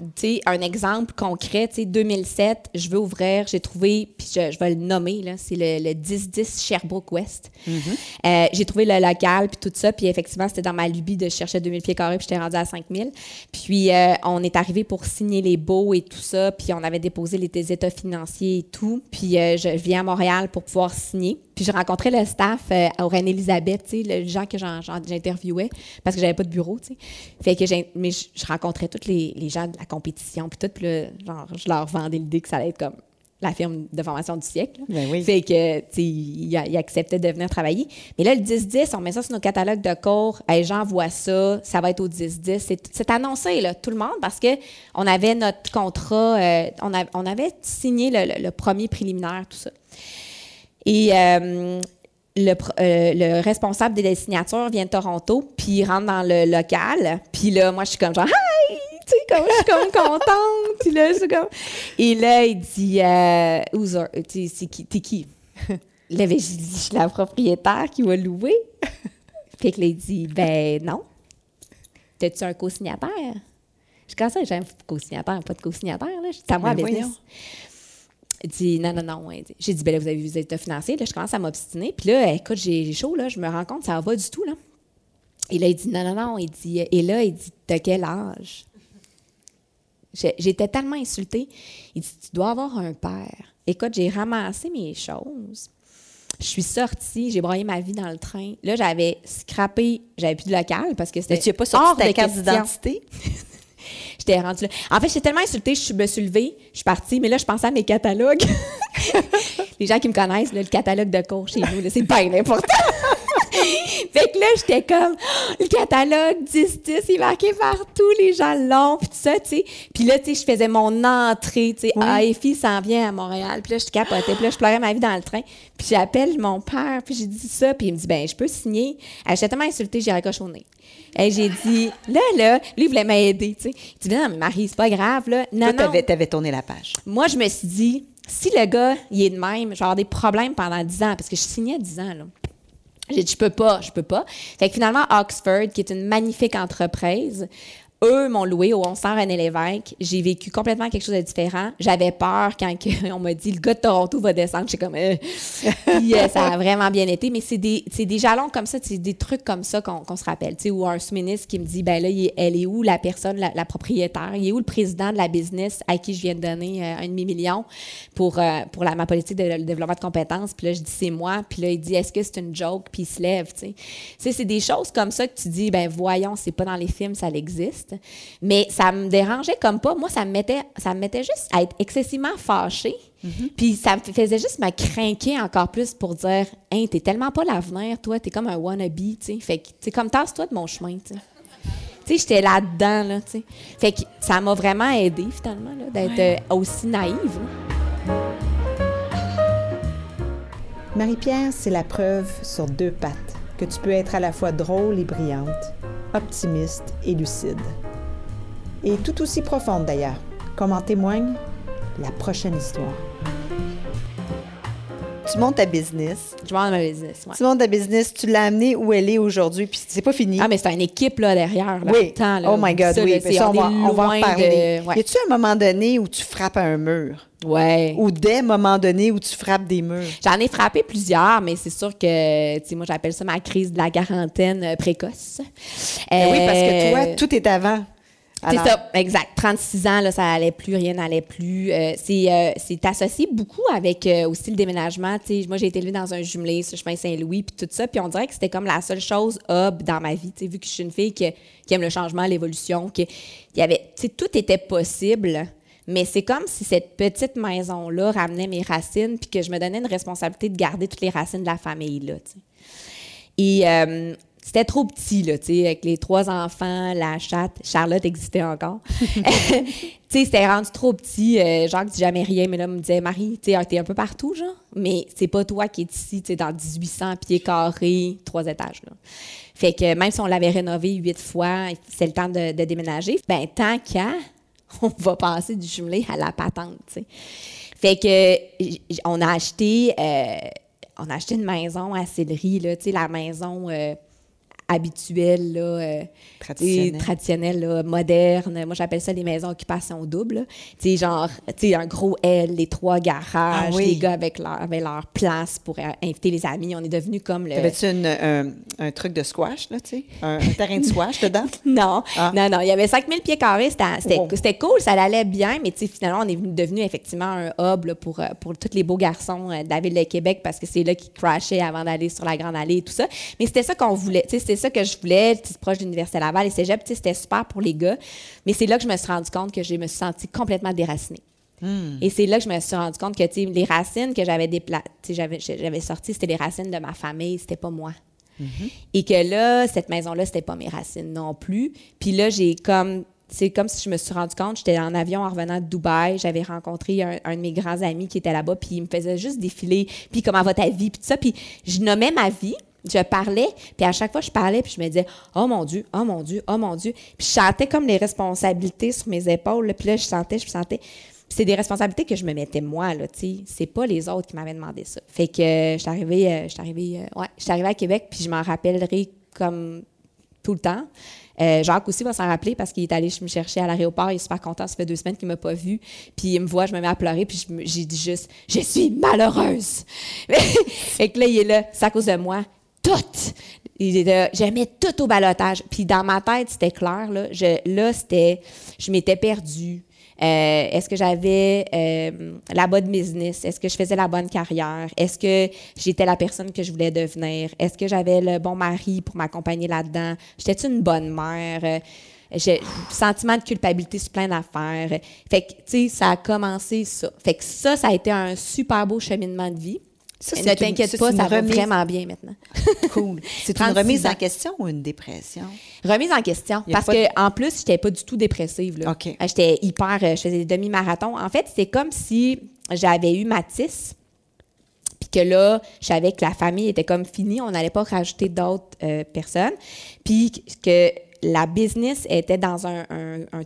un exemple concret, tu sais, 2007, je veux ouvrir, j'ai trouvé, puis je, vais le nommer, là, c'est le, le 1010 Sherbrooke West. Mm-hmm. Euh, j'ai trouvé le local, puis tout ça, puis effectivement, c'était dans ma lubie de chercher 2000 pieds carrés, puis j'étais rendue à 5000. Puis euh, on est arrivé pour signer les baux et tout ça, puis on avait déposé les états financiers et tout. Puis je viens à Montréal pour pouvoir signer. Puis j'ai rencontré le staff euh, au Reine-Élisabeth, tu sais, les gens que j'interviewais, parce que j'avais pas de bureau, tu sais. Fait que mais je, rencontrais tous les, gens de la compétition, puis tout, puis genre, je leur vendais l'idée que ça allait être comme la firme de formation du siècle. Ben oui. Fait que, tu sais, ils acceptaient de venir travailler. Mais là, le 10-10, on met ça sur nos catalogues de cours. Hey, j'envoie ça, ça va être au 10-10. C'est annoncé, là, tout le monde, parce que on avait notre contrat, euh, on, on, avait signé le premier préliminaire, tout ça. Et euh, le, euh, le, responsable des signatures vient de Toronto, puis il rentre dans le local. Puis là, moi, je suis comme genre, hi! Tu sais, comme, je suis comme contente. puis là, je comme. Et là, il dit, euh, tu sais, t'es qui? Là, ben, j'ai dit, je suis la propriétaire qui va louer. fait que là, il dit, ben non. T'as-tu un co-signataire? Je dis, ça, j'ai un co-signataire, pas de co-signataire, là. C'est à moi, ben, business. Il dit non, non, non. J'ai dit, ben là, vous avez vu les états financiers. Là, je commence à m'obstiner. Puis là, écoute, j'ai chaud, là. Je me rends compte, ça va du tout, là. Et là, il dit, non, non, non. Il dit, et là, il dit, t'as quel âge? J'étais tellement insultée. Il dit, tu dois avoir un père. Écoute, j'ai ramassé mes choses. Je suis sortie, j'ai broyé ma vie dans le train. Là, j'avais scrappé, j'avais plus de local parce que c'était. Tu n'as pas sorti ta carte d'identité? J'étais rendue là. En fait, j'étais tellement insultée, je me suis levée, je suis partie, mais là, je pensais à mes catalogues. Les gens qui me connaissent, le catalogue de cours chez nous, c'est pas important. fait que là, j'étais comme, le catalogue 10-10, il est marqué partout, les gens l'ont, puis tout ça, tu sais. Puis là, tu sais, je faisais mon entrée, tu sais, oui. s'en vient à Montréal. Puis là, je capotais, puis là, je pleurais ma vie dans le train. Puis j'appelle mon père, puis j'ai dit ça, puis il me dit, ben, je peux signer. J'étais tellement insultée, j'ai raccroché Et j'ai dit, là, là, lui, il voulait m'aider, tu sais. Il dit, non, mais Marie, c'est pas grave, là. Non, Toi, non. t'avais tourné la page. Moi, je me suis dit, si le gars, il est de même, je vais avoir des problèmes pendant 10 ans, parce que je signais 10 ans, là. J'ai dit, je peux pas, je peux pas. Fait que finalement, Oxford, qui est une magnifique entreprise, eux m'ont loué au 1100 René Lévesque. J'ai vécu complètement quelque chose de différent. J'avais peur quand on m'a dit le gars de Toronto va descendre. J'ai comme euh. Puis euh, ça a vraiment bien été. Mais c'est des, des jalons comme ça, c'est des trucs comme ça qu'on se rappelle. ou un sous-ministre qui me dit ben là, elle est où la personne, la, propriétaire? Il est où le président de la business à qui je viens de donner euh, un demi-million pour, pour la, ma politique de, développement de compétences? Puis là, je dis c'est moi. Puis là, il dit est-ce que c'est une joke? Puis il se lève. C'est des choses comme ça que tu dis ben voyons, c'est pas dans les films, ça existe. Mais ça me dérangeait comme pas. Moi, ça me mettait, ça me mettait juste à être excessivement fâchée. Mhm. Puis ça me faisait juste me craquer encore plus pour dire Hein, t'es tellement pas l'avenir, toi, t'es comme un wannabe, tu sais. Fait que, tu comme tasse-toi de mon chemin, tu sais. Tu sais, j'étais là-dedans, là, tu sais. Fait que ça m'a vraiment aidé, finalement, d'être euh, aussi naïve. Marie-Pierre, c'est la preuve sur deux pattes que tu peux être à la fois drôle et brillante, optimiste et lucide. Et tout aussi profonde d'ailleurs, comme en témoigne la prochaine histoire. Tu montes ta business. Je monte ma business, ouais. Tu montes ta business, tu l'as amenée où elle est aujourd'hui, puis c'est pas fini. Ah, mais c'est une équipe là, derrière. Là, oui. temps, là. oh my God, Ça, oui. Puis ça, on, va, est on va en parler. de- ouais. Y a-tu un moment donné où tu frappes à un mur? Ouais. Ou des moments donnés où tu frappes des murs? J'en ai frappé plusieurs, mais c'est sûr que, tu sais, moi, j'appelle ça ma crise de la quarantaine euh, précoce. Ben oui, parce que Euh, toi, tout est avant. C'est ça, exact. 36 ans, là, ça allait plus, rien n'allait plus. Euh, c'est euh, c'est associé beaucoup avec euh, aussi le déménagement. Moi, j'ai été élevée dans un jumelé sur le chemin Saint-Louis, puis tout ça. Puis on dirait que c'était comme la seule chose hub dans ma vie. Vu que je suis une fille qui, qui aime le changement, l'évolution, que il y avait, tout était possible. Mais c'est comme si cette petite maison-là ramenait mes racines, puis que je me donnais une responsabilité de garder toutes les racines de la famille, là. Et euh, c'était trop petit, là, tu sais, avec les trois enfants, la chatte. Charlotte existait encore. tu sais, c'était rendu trop petit. Euh, Jacques dit jamais rien, mais là, me disait, Marie, tu sais, t'es un peu partout, genre. Mais c'est pas toi qui es ici, tu sais, dans 1800 pieds carrés, trois étages, là. Fait que même si on l'avait rénové huit fois, c'est le temps de, de déménager. Ben, tant qu'à, on va passer du jumelé à la patente, tu sais. Fait que on a acheté euh, on a acheté une maison à Sillery, là, tu sais, la maison euh, habituelle, là, euh, Traditionnelle. tu sais, traditionnelle, là, moderne. Moi, j'appelle ça les maisons occupation double. Tu sais, genre, tu sais, un gros L, les trois garages, Ah oui. les gars avec leur, avec leur place pour euh, inviter les amis. On est devenu comme le... T'avais-tu une- un, truc de squash, là, tu sais? Un, un terrain de squash dedans? Non, Ah. non, non. Il y avait 5000 pieds carrés. C'était c'était- Wow. cool, ça allait bien, mais tu sais, finalement, on est venu- devenu effectivement un hub là, pour, euh, pour tous les beaux garçons euh, de la ville de Québec parce que c'est là qu'ils crashaient avant d'aller sur la Grande Allée et tout ça. Mais c'était ça qu'on voulait. Tu sais, C'était ça que je voulais. C'est proche de l'Université Laval et Cégep. C'était super pour les gars. Mais c'est là que je me suis rendu compte que je me suis sentie complètement déracinée. Et c'est là que je me suis rendu compte que les racines que j'avais sorties, c'était les racines de ma famille, c'était pas moi. Et que là, cette maison-là, c'était pas mes racines non plus. Puis là, j'ai comme. C'est comme si je me suis rendu compte, j'étais en avion en revenant de Dubaï, j'avais rencontré un, un de mes grands amis qui était là-bas, puis il me faisait juste défiler, puis comment va ta vie, puis tout ça. Puis je nommais ma vie, je parlais, puis à chaque fois je parlais, puis je me disais, oh mon Dieu, oh mon Dieu, oh mon Dieu. Puis je sentais comme les responsabilités sur mes épaules, puis là, je sentais, je sentais. C'est des responsabilités que je me mettais moi, là, tu sais. C'est pas les autres qui m'avaient demandé ça. Fait que euh, je suis arrivée, euh, je euh, ouais, je à Québec, puis je m'en rappellerai comme tout le temps. Jacques aussi va s'en rappeler parce qu'il est allé me chercher à l'aéroport. Il est super content. Ça fait deux semaines qu'il m'a pas vu. Puis il me voit, je me mets à pleurer. Puis j'ai dit juste, je suis malheureuse. fait que là, il est là, c'est à cause de moi. Tout. Il est là, je mets tout au balotage. Puis dans ma tête, c'était clair. Là, là c'était, je m'étais perdue. Euh, Est-ce que j'avais euh, la bonne business? Est-ce que je faisais la bonne carrière? Est-ce que j'étais la personne que je voulais devenir? Est-ce que j'avais le bon mari pour m'accompagner là-dedans? J'étais-tu une bonne mère? Euh, J'ai sentiment de culpabilité sur plein d'affaires. Fait que, tu sais, ça a commencé ça. Fait que ça, ça a été un super beau cheminement de vie. Ça, ne t'inquiète pas, ça va vraiment bien maintenant. Cool. C'est une 36 remise en question ou une dépression? Remise en question. Parce de- que en plus, j'étais pas du tout dépressive. Là. OK. Euh, J'étais hyper. euh, Je faisais des demi-marathons. En fait, c'est comme si j'avais eu Matisse. Puis que là, je savais que la famille était comme finie. On n'allait pas rajouter d'autres euh, personnes. Puis que la business était dans un,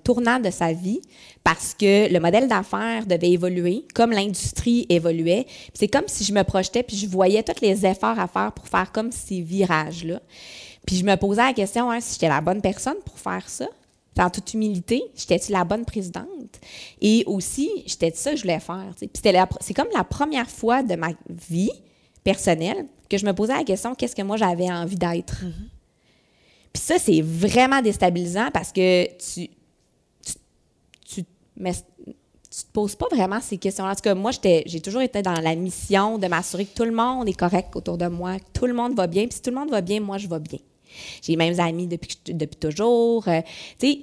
tournant de sa vie parce que le modèle d'affaires devait évoluer, comme l'industrie évoluait. C'est comme si je me projetais puis je voyais tous les efforts à faire pour faire comme ces virages-là. Puis je me posais la question hein, si j'étais la bonne personne pour faire ça? En toute humilité, j'étais-tu la bonne présidente? Et aussi, j'étais ça que je voulais faire. c'est comme la première fois de ma vie personnelle que je me posais la question qu'est-ce que moi j'avais envie d'être? Puis ça, c'est vraiment déstabilisant parce que tu, tu, tu, mais tu te poses pas vraiment ces questions-là. En tout cas, moi, j'ai toujours été dans la mission de m'assurer que tout le monde est correct autour de moi, que tout le monde va bien. Puis si tout le monde va bien, moi, je vais bien. J'ai les mêmes amis depuis, depuis toujours. euh, tu sais,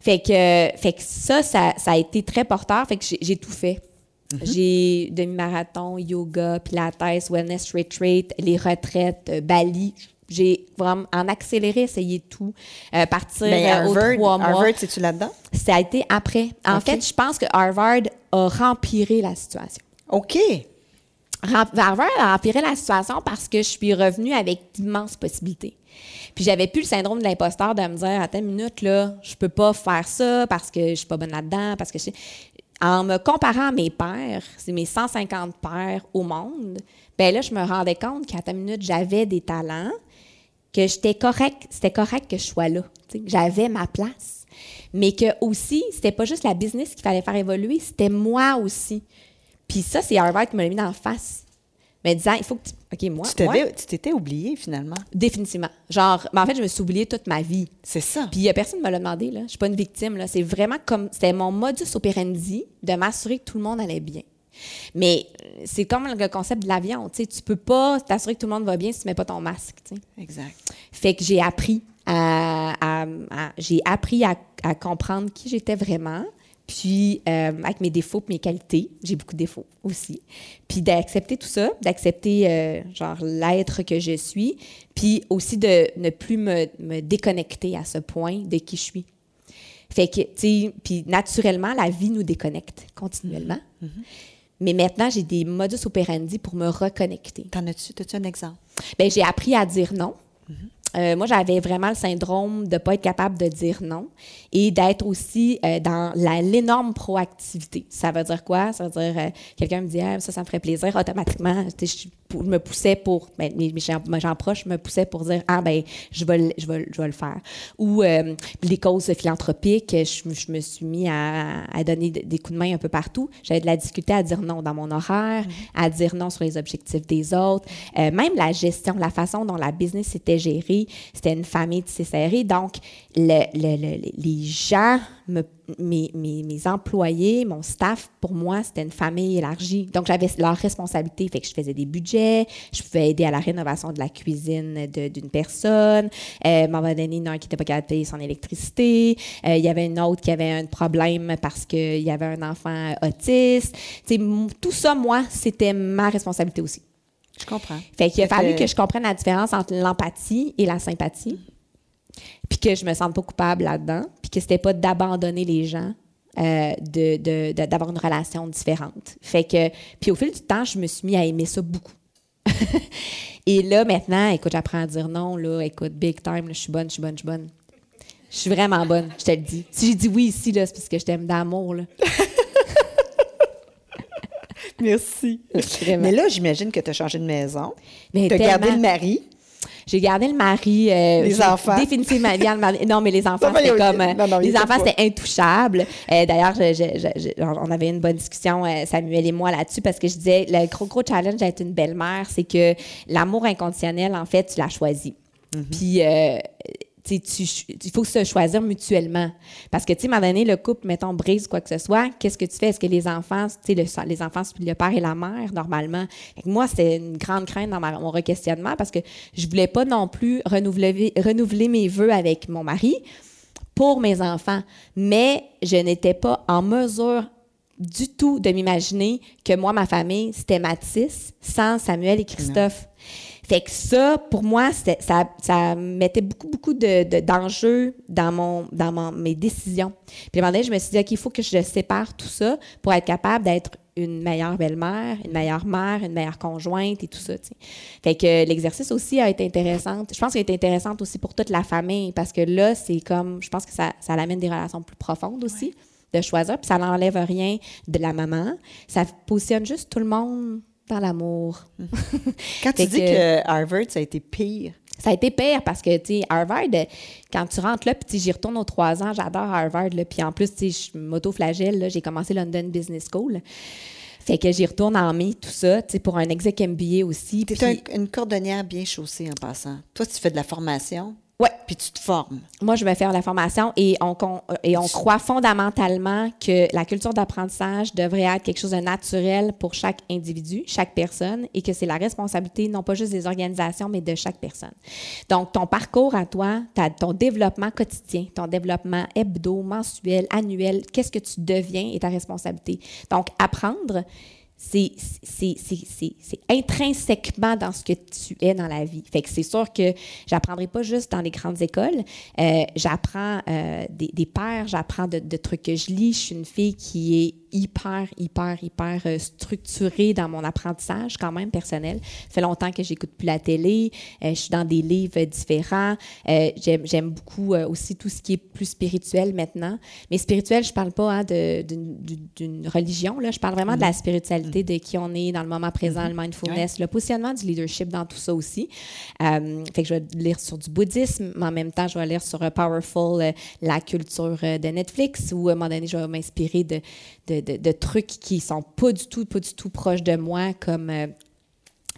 fait que, fait que ça, ça, ça a été très porteur. Fait que j'ai- tout fait. J'ai demi-marathon, yoga, pilates, wellness retreat, les retraites, euh, Bali. J'ai vraiment en accéléré essayé tout. Euh, partir Ben, euh, aux Harvard, trois mois. Harvard, c'est-tu là-dedans? Ça a été après. En fait, je pense que Harvard a rempiré la situation. OK. Harvard a empiré la situation parce que je suis revenue avec d'immenses possibilités. Puis j'avais plus le syndrome de l'imposteur de me dire, attends une minute, là, je peux pas faire ça parce que je suis pas bonne là-dedans, parce que je... En me comparant à mes pères, c'est mes 150 pères au monde, ben là, je me rendais compte qu'à ta minute, j'avais des talents, que j'étais correct, c'était correct que je sois là. J'avais ma place. Mais que aussi, c'était pas juste la business qu'il fallait faire évoluer, c'était moi aussi. Puis ça, c'est Harvard qui me l'a mis en face. Mais disant, il faut que tu. OK, moi. Tu t'étais oublié finalement. Définitivement. Genre, mais en fait, je me suis oubliée toute ma vie. C'est ça. Puis personne qui me l'a demandé, là. Je suis pas une victime, là. C'est vraiment comme. C'était mon modus operandi de m'assurer que tout le monde allait bien. Mais c'est comme le concept de l'avion. Tu sais, tu peux pas t'assurer que tout le monde va bien si tu mets pas ton masque. Tu sais. Exact. Fait que j'ai appris à, j'ai appris à, comprendre qui j'étais vraiment. Puis, euh, avec mes défauts mes qualités, j'ai beaucoup de défauts aussi. Puis, d'accepter tout ça, d'accepter, euh, genre, l'être que je suis, puis aussi de ne plus me, me, déconnecter à ce point de qui je suis. Fait que, tu sais, puis naturellement, la vie nous déconnecte continuellement. Mm-hmm. Mais maintenant, j'ai des modus operandi pour me reconnecter. T'en as-tu, as-tu un exemple? Bien, j'ai appris à dire non. Mm-hmm. Euh, moi, j'avais vraiment le syndrome de ne pas être capable de dire non et d'être aussi euh, dans l'énorme proactivité. Ça veut dire quoi? Ça veut dire, euh, quelqu'un me dit, ah, ça, ça me ferait plaisir, automatiquement, je, me poussais pour, ben, mes, gens proches me poussaient pour dire, ah, ben, je vais, je vais, je vais le faire. Ou les causes philanthropiques, je, me suis mis à, à, donner des coups de main un peu partout. J'avais de la difficulté à dire non dans mon horaire, mm-hmm. à dire non sur les objectifs des autres. même la gestion, la façon dont la business était gérée, c'était une famille de serrée. Donc, les gens, mes, mes, employés, mon staff, pour moi, c'était une famille élargie. Donc, j'avais leur responsabilité. Fait que je faisais des budgets, je pouvais aider à la rénovation de la cuisine d'une personne. Euh, moment donné, un qui n'était pas capable de payer son électricité. Euh, il y avait une autre qui avait un problème parce qu'il y avait un enfant autiste. tout ça, moi, c'était ma responsabilité aussi. Je comprends. Fait qu'il a fallu que je comprenne la différence entre l'empathie et la sympathie. Puis que je me sente pas coupable là-dedans. Puis que c'était pas d'abandonner les gens, euh, de, d'avoir une relation différente. Fait que, puis au fil du temps, je me suis mis à aimer ça beaucoup. et là, maintenant, écoute, j'apprends à dire non, là, écoute, big time, je suis bonne, je suis bonne, je suis bonne. Je suis vraiment bonne, je te le dis. Si j'ai dit oui ici, là, c'est parce que je t'aime d'amour, là. Merci. Mais là, j'imagine que tu as changé de maison. Tu as gardé le mari. J'ai gardé le mari. Euh, les enfants. Définitivement le mari. Non, mais les enfants, c'était comme. Euh, les enfants, c'était intouchable. Euh, d'ailleurs, on avait une bonne discussion, Samuel et moi, là-dessus, parce que je disais, le gros, gros challenge d'être une belle-mère, c'est que l'amour inconditionnel, en fait, tu l'as choisi. Mm-hmm. Puis il faut se choisir mutuellement. Parce que, tu sais, à un moment donné, le couple, mettons, brise quoi que ce soit, qu'est-ce que tu fais? Est-ce que les enfants, tu sais, les enfants, c'est le père et la mère, normalement? moi, c'est une grande crainte dans mon requestionnement parce que je voulais pas non plus renouveler, renouveler mes vœux avec mon mari pour mes enfants. Mais je n'étais pas en mesure du tout de m'imaginer que moi, ma famille, c'était Mathis sans Samuel et Christophe. Fait que ça, pour moi, ça, ça mettait beaucoup, beaucoup d'enjeux de, dans, mon, dans mes décisions. Puis à un moment donné, je me suis dit, OK, il faut que je sépare tout ça pour être capable d'être une meilleure belle-mère, une meilleure mère, une meilleure conjointe et tout ça. Fait que l'exercice aussi a été intéressant. Je pense qu'il a été intéressant aussi pour toute la famille parce que là, c'est comme, je pense que ça, ça amène des relations plus profondes aussi de choisir. Puis ça n'enlève rien de la maman. Ça positionne juste tout le monde dans l'amour. Quand tu dis que, Harvard, ça a été pire. Ça a été pire parce que, tu sais, Harvard, quand tu rentres là, puis j'y retourne aux trois ans, j'adore Harvard, là, puis en plus, tu sais, je m'auto-flagelle, j'ai commencé London Business School. Fait que j'y retourne en mai, tout ça, tu sais, pour un exec MBA aussi. Tu es une cordonnière bien chaussée en passant. Toi, tu fais de la formation. Ouais. Puis tu te formes. Moi, je vais faire la formation et on, et on croit fondamentalement que la culture d'apprentissage devrait être quelque chose de naturel pour chaque individu, chaque personne, et que c'est la responsabilité non pas juste des organisations, mais de chaque personne. Donc, ton parcours à toi, ton développement quotidien, ton développement hebdo, mensuel, annuel, qu'est-ce que tu deviens est ta responsabilité. Donc, apprendre, c'est intrinsèquement dans ce que tu es dans la vie. Fait que c'est sûr que j'apprendrai pas juste dans les grandes écoles. Euh, j'apprends euh, des, des pères, j'apprends de, de, trucs que je lis. Je suis une fille qui est hyper, hyper, hyper euh, structurée dans mon apprentissage quand même personnel. Ça fait longtemps que j'écoute plus la télé, euh, je suis dans des livres différents. Euh, j'aime beaucoup aussi tout ce qui est plus spirituel maintenant. Mais spirituel, je parle pas hein, d'une religion, là. je parle vraiment de la spiritualité, de qui on est dans le moment présent, mm-hmm. le mindfulness, le positionnement du leadership dans tout ça aussi. fait que je vais lire sur du bouddhisme, mais en même temps, je vais lire sur Powerful, la culture de Netflix, où à un moment donné, je vais m'inspirer de, de, trucs qui sont pas du tout, pas du tout proches de moi, comme euh,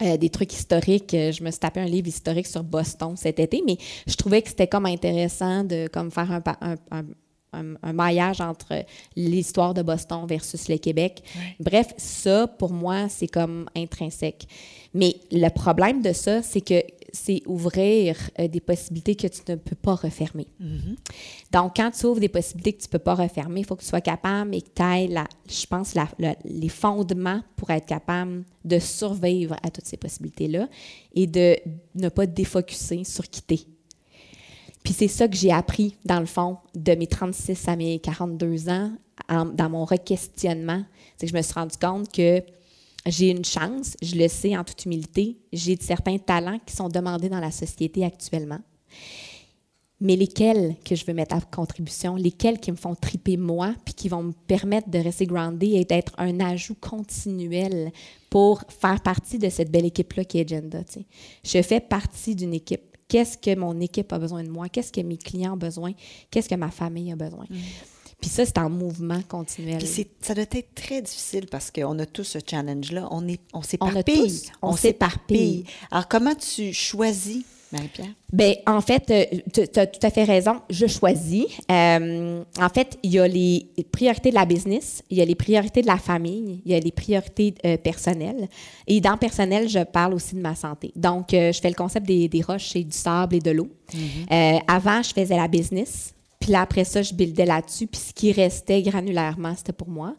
euh, des trucs historiques. Je me suis tapé un livre historique sur Boston cet été, mais je trouvais que c'était comme intéressant de comme faire un, un, maillage entre l'histoire de Boston versus le Québec. Bref, ça, pour moi, c'est comme intrinsèque. Mais le problème de ça, c'est que c'est ouvrir euh, des possibilités que tu ne peux pas refermer. Mm-hmm. Donc, quand tu ouvres des possibilités que tu ne peux pas refermer, il faut que tu sois capable et que tu aies, je pense, les fondements pour être capable de survivre à toutes ces possibilités-là et de ne pas te défocuser sur quitter. Puis c'est ça que j'ai appris, dans le fond, de mes 36 à mes 42 ans, dans mon requestionnement. C'est que je me suis rendu compte que j'ai une chance, je le sais en toute humilité, j'ai certains talents qui sont demandés dans la société actuellement. Mais lesquels que je veux mettre à contribution, lesquels qui me font triper moi, puis qui vont me permettre de rester groundé et d'être un ajout continuel pour faire partie de cette belle équipe-là qui est Agenda. Je fais partie d'une équipe. Qu'est-ce que mon équipe a besoin de moi? Qu'est-ce que mes clients ont besoin? Qu'est-ce que ma famille a besoin? Mm. Puis ça, c'est en mouvement continuel. ça doit être très difficile parce qu'on a tous ce challenge-là. On, s'éparpille. On, on s'éparpille. Alors, comment tu choisis Marie-Pierre? Bien, en fait, euh, tu as tout à fait raison. Je choisis. Euh, en fait, il y a les priorités de la business, il y a les priorités de la famille, il y a les priorités euh, personnelles. Et dans personnel, je parle aussi de ma santé. Donc, je fais le concept des, des roches et du sable et de l'eau. Mm-hmm. avant, je faisais la business. Puis là, après ça, je buildais là-dessus. Puis ce qui restait granulairement, c'était pour moi.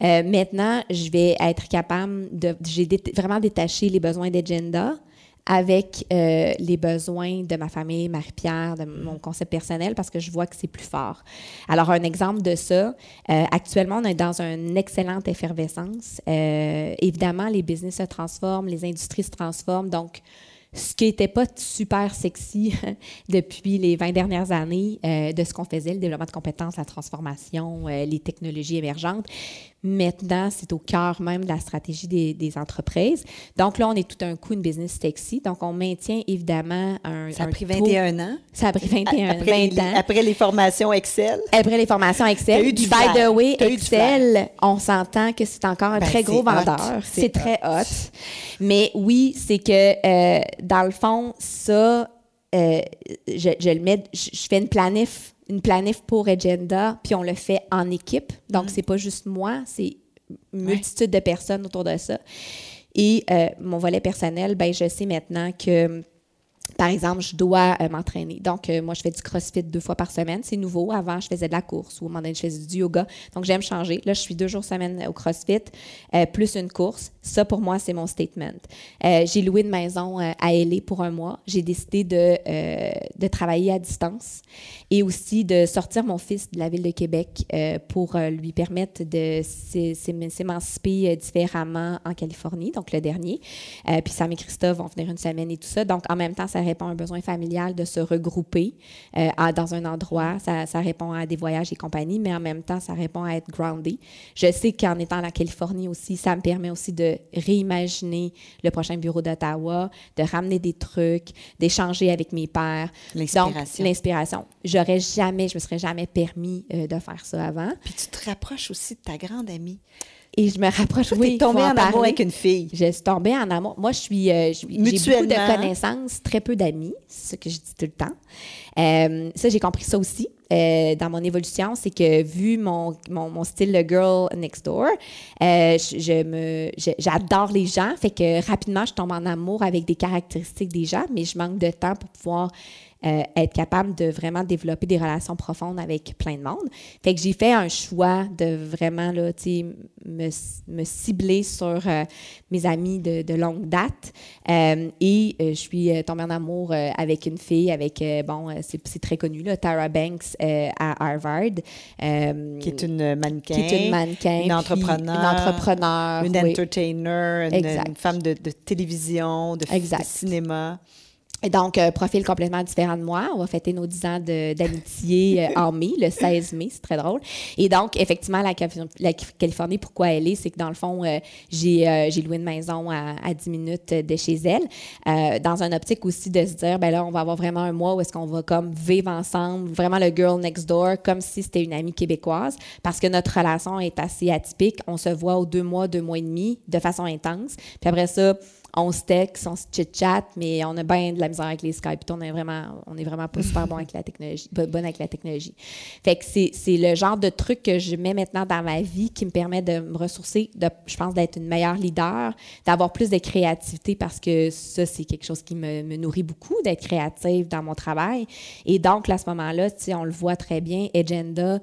Euh, maintenant, je vais être capable de. J'ai vraiment détaché les besoins d'agenda avec euh, les besoins de ma famille, Marie-Pierre, de mon concept personnel, parce que je vois que c'est plus fort. Alors, un exemple de ça, euh, actuellement, on est dans une excellente effervescence. évidemment, les business se transforment, les industries se transforment. Donc, ce qui n'était pas super sexy depuis les 20 dernières années euh, de ce qu'on faisait, le développement de compétences, la transformation, euh, les technologies émergentes. Maintenant, c'est au cœur même de la stratégie des, entreprises. Donc là, on est tout un coup une business sexy. Donc, on maintient évidemment un. Ça a pris 21 ans. Ça a pris 21 après 20 ans. Après les formations Excel. Après les formations Excel. Eu du By the way, Excel, on s'entend que c'est encore un ben, très gros vendeur. C'est très hot. Mais oui, c'est que euh, dans le fond, ça, euh, je, je, le mets, je, je fais une planif une planif pour Agenda, puis on le fait en équipe. Donc, mm. c'est pas juste moi, c'est une multitude de personnes autour de ça. Et euh, mon volet personnel, ben, je sais maintenant que par exemple, je dois euh, m'entraîner. Donc, euh, moi, je fais du CrossFit deux fois par semaine. C'est nouveau. Avant, je faisais de la course ou au moment donné, je faisais du yoga. Donc, j'aime changer. Là, je suis deux jours semaine au CrossFit, euh, plus une course. Ça, pour moi, c'est mon statement. j'ai loué une maison à LA pour un mois. J'ai décidé de, de travailler à distance et aussi de sortir mon fils de la ville de Québec pour lui permettre de s'émanciper différemment en Californie, donc le dernier. puis Sam et Christophe vont venir une semaine et tout ça. Donc, en même temps, ça répond à un besoin familial de se regrouper euh, dans un endroit. Ça, ça, répond à des voyages et compagnie, mais en même temps, ça répond à être groundé. Je sais qu'en étant à la Californie aussi, ça me permet aussi de réimaginer le prochain bureau d'Ottawa, de ramener des trucs, d'échanger avec mes pères. L'inspiration. l'inspiration. J'aurais jamais, je me serais jamais permis euh, de faire ça avant. Puis tu te rapproches aussi de ta grande amie. Et je me rapproche. Oui, tu tombée en, amour avec une fille. Je suis tombée en amour. Moi, je suis. Euh, j'ai beaucoup de connaissances, très peu d'amis, c'est ce que je dis tout le temps. Euh, ça, j'ai compris ça aussi. Euh, dans mon évolution, c'est que vu mon, mon, style de girl next door, je, me, j'adore les gens. Fait que rapidement, je tombe en amour avec des caractéristiques des gens, mais je manque de temps pour pouvoir euh, être capable de vraiment développer des relations profondes avec plein de monde. Fait que j'ai fait un choix de vraiment là, me, me cibler sur euh, mes amis de, de longue date. Euh, et je suis tombée en amour avec une fille, avec, bon, c'est très connu, là, Tara Banks à Harvard. qui est une mannequin. Qui est une mannequin. Une entrepreneur. une entrepreneur. Une entertainer, une, femme de, de télévision, de, de cinéma. Donc, un profil complètement différent de moi. On va fêter nos 10 ans d'amitié euh, en mai, le 16 mai, c'est très drôle. Et donc, effectivement, la, Californie, pourquoi elle est, c'est que dans le fond, euh, euh, j'ai loué une maison à, 10 minutes de chez elle, dans un optique aussi de se dire, ben là, on va avoir vraiment un mois où est-ce qu'on va comme vivre ensemble, vraiment le girl next door, comme si c'était une amie québécoise, parce que notre relation est assez atypique. On se voit aux deux mois, deux mois et demi, de façon intense. Puis après ça, on se texte, on se chit-chat, mais on a bien de la misère avec les Skype. on est vraiment, on est vraiment pas super bon avec la technologie, pas avec la technologie. Fait que c'est, le genre de truc que je mets maintenant dans ma vie qui me permet de me ressourcer, de, je pense, d'être une meilleure leader, d'avoir plus de créativité parce que ça, c'est quelque chose qui me, nourrit beaucoup, d'être créative dans mon travail. Et donc, à ce moment-là, on le voit très bien, Agenda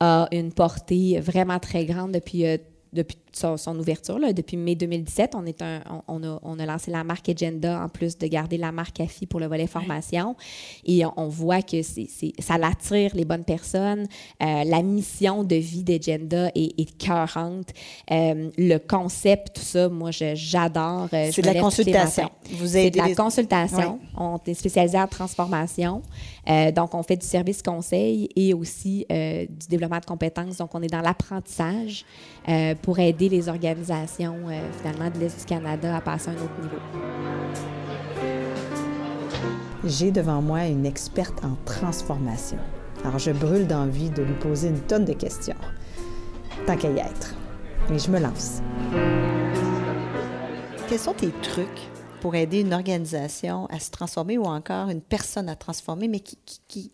a une portée vraiment très grande depuis euh, depuis son, ouverture. Là, depuis mai 2017, on, est un, on, a, on, a, lancé la marque Agenda en plus de garder la marque AFI pour le volet formation. Et on, voit que c'est, ça attire les bonnes personnes. Euh, la mission de vie d'Agenda est, est cœurante. Euh, le concept, tout ça, moi, j'adore. Euh, c'est de la consultation. Vous c'est de la consultation. On est spécialisé en transformation. donc, on fait du service conseil et aussi du développement de compétences. Donc, on est dans l'apprentissage pour aider les organisations euh, finalement de l'Est du Canada à passer à un autre niveau. J'ai devant moi une experte en transformation. Alors je brûle d'envie de lui poser une tonne de questions. Tant qu'à y être. Mais je me lance. Quels sont tes trucs pour aider une organisation à se transformer ou encore une personne à transformer, mais qui, qui,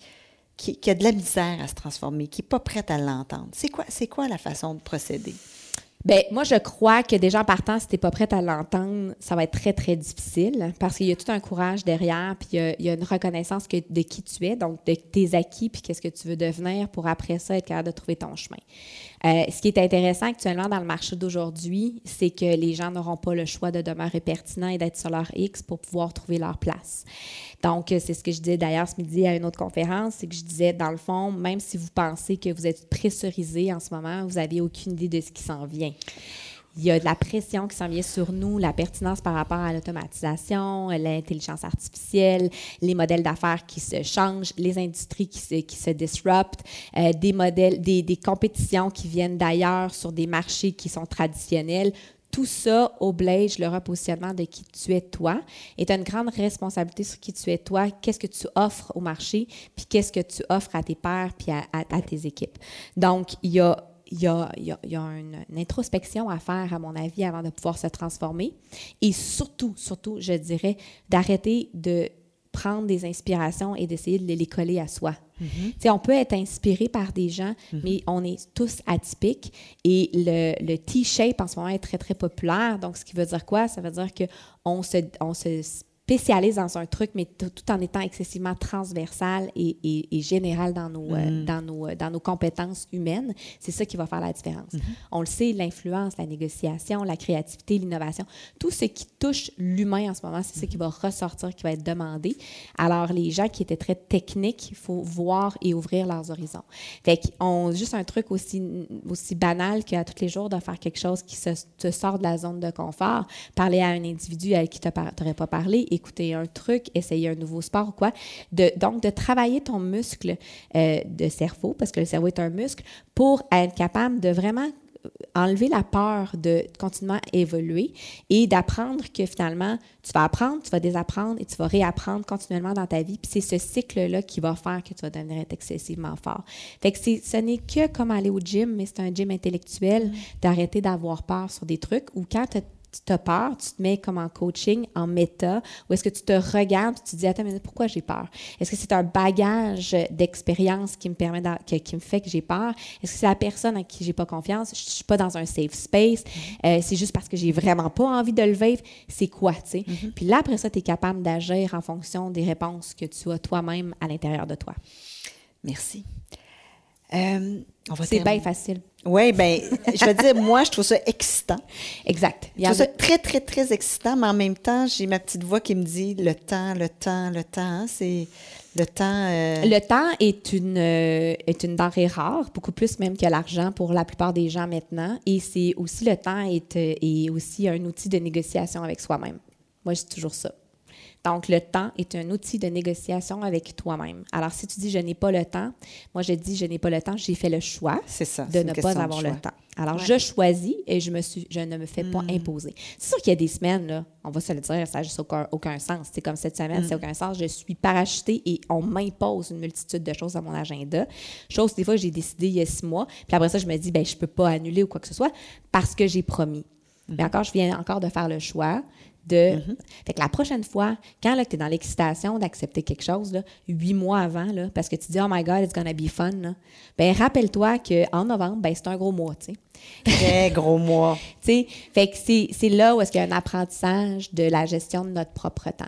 qui, qui a de la misère à se transformer, qui n'est pas prête à l'entendre? C'est quoi, c'est quoi la façon de procéder? Bien, moi, je crois que déjà en partant, si tu n'es pas prête à l'entendre, ça va être très, très difficile parce qu'il y a tout un courage derrière, puis il y a, une reconnaissance de qui tu es, donc de tes acquis, puis qu'est-ce que tu veux devenir pour après ça être capable de trouver ton chemin. Euh, ce qui est intéressant actuellement dans le marché d'aujourd'hui, c'est que les gens n'auront pas le choix de demeurer pertinents et d'être sur leur X pour pouvoir trouver leur place. Donc, euh, c'est ce que je disais d'ailleurs ce midi à une autre conférence, c'est que je disais, dans le fond, même si vous pensez que vous êtes pressurisé en ce moment, vous n'avez aucune idée de ce qui s'en vient. Il y a de la pression qui s'en vient sur nous, la pertinence par rapport à l'automatisation, l'intelligence artificielle, les modèles d'affaires qui se changent, les industries qui se, qui se disruptent, euh, des modèles, des, des compétitions qui viennent d'ailleurs sur des marchés qui sont traditionnels tout ça oblige le repositionnement de qui tu es toi et tu as une grande responsabilité sur qui tu es toi, qu'est-ce que tu offres au marché, puis qu'est-ce que tu offres à tes pairs puis à, à tes équipes. Donc, il y a il y a, y a, une, introspection à faire, à mon avis, avant de pouvoir se transformer. Et surtout, surtout, je dirais, d'arrêter de prendre des inspirations et d'essayer de les coller à soi. Mm-hmm. On peut être inspiré par des gens, mm-hmm. mais on est tous atypiques. Et le, le T-shape en ce moment est très, très populaire. Donc, ce qui veut dire quoi? Ça veut dire qu'on se, on se spécialise dans un truc, mais tout en étant excessivement transversal et, et, et général dans nos, euh, mm. dans, nos, euh, dans nos compétences humaines, c'est ça qui va faire la différence. Mm-hmm. On le sait, l'influence, la négociation, la créativité, l'innovation, tout ce qui touche l'humain en ce moment, c'est ça qui va ressortir, qui va être demandé. Alors, les gens qui étaient très techniques, il faut voir et ouvrir leurs horizons. Fait qu'on, juste un truc aussi, aussi banal qu'à tous les jours de faire quelque chose qui se, te sort de la zone de confort, parler à un individu à qui tu n'aurais pas parlé, écouter un truc, essayer un nouveau sport ou quoi. De, donc, de travailler ton muscle euh, de cerveau, parce que le cerveau est un muscle, pour être capable de vraiment euh, enlever la peur de continuellement évoluer et d'apprendre que finalement, tu vas apprendre, tu vas désapprendre et tu vas réapprendre continuellement dans ta vie. Puis c'est ce cycle-là qui va faire que tu vas devenir excessivement fort. Fait que ce n'est que comme aller au gym, mais c'est un gym intellectuel, mm. d'arrêter d'avoir peur sur des trucs ou quand tu tu as peur, tu te mets comme en coaching, en méta, ou est-ce que tu te regardes et tu te dis, attends une minute, pourquoi j'ai peur? Est-ce que c'est un bagage d'expérience qui me permet, qui me fait que j'ai peur? Est-ce que c'est la personne à qui j'ai pas confiance? Je suis pas dans un safe space? Mm-hmm. Euh, c'est juste parce que j'ai vraiment pas envie de le vivre? C'est quoi, tu sais? Mm-hmm. Puis là, après ça, tu es capable d'agir en fonction des réponses que tu as toi-même à l'intérieur de toi. Merci. Euh, c'est bien facile. Oui, bien, je veux dire, moi, je trouve ça excitant. Exact. Je trouve ça très, très, très excitant, mais en même temps, j'ai ma petite voix qui me dit le temps, le temps, le temps. Hein, c'est le temps. Euh, le temps est une, euh, est une denrée rare, beaucoup plus même que l'argent pour la plupart des gens maintenant. Et c'est aussi le temps est, est aussi un outil de négociation avec soi-même. Moi, c'est toujours ça. Donc, le temps est un outil de négociation avec toi-même. Alors, si tu dis je n'ai pas le temps, moi je dis je n'ai pas le temps, j'ai fait le choix de ne pas avoir le temps. Alors, je choisis et je, me suis, je ne me fais pas hmm. imposer. C'est sûr qu'il y a des semaines, là, on va se le dire, ça n'a juste aucun, sens. C'est comme cette semaine, ça n'a hmm. aucun sens. Je suis parachutée et on m'impose une multitude de choses à mon agenda. Chose, des fois, j'ai décidé il y a six mois. Puis après ça, je me dis, ben, je ne peux pas annuler ou quoi que ce soit parce que j'ai promis. Mais hmm. encore, je viens encore de faire le choix de. Mhm. Fait que la prochaine fois, quand tu es dans l'excitation d'accepter quelque chose, là, huit mois avant, là, parce que tu dis, oh my God, it's gonna be fun, ben rappelle-toi qu'en novembre, ben, c'est un gros mois, tu sais. Très gros mois. fait que c'est là où est-ce qu'il y a un apprentissage de la gestion de notre propre temps.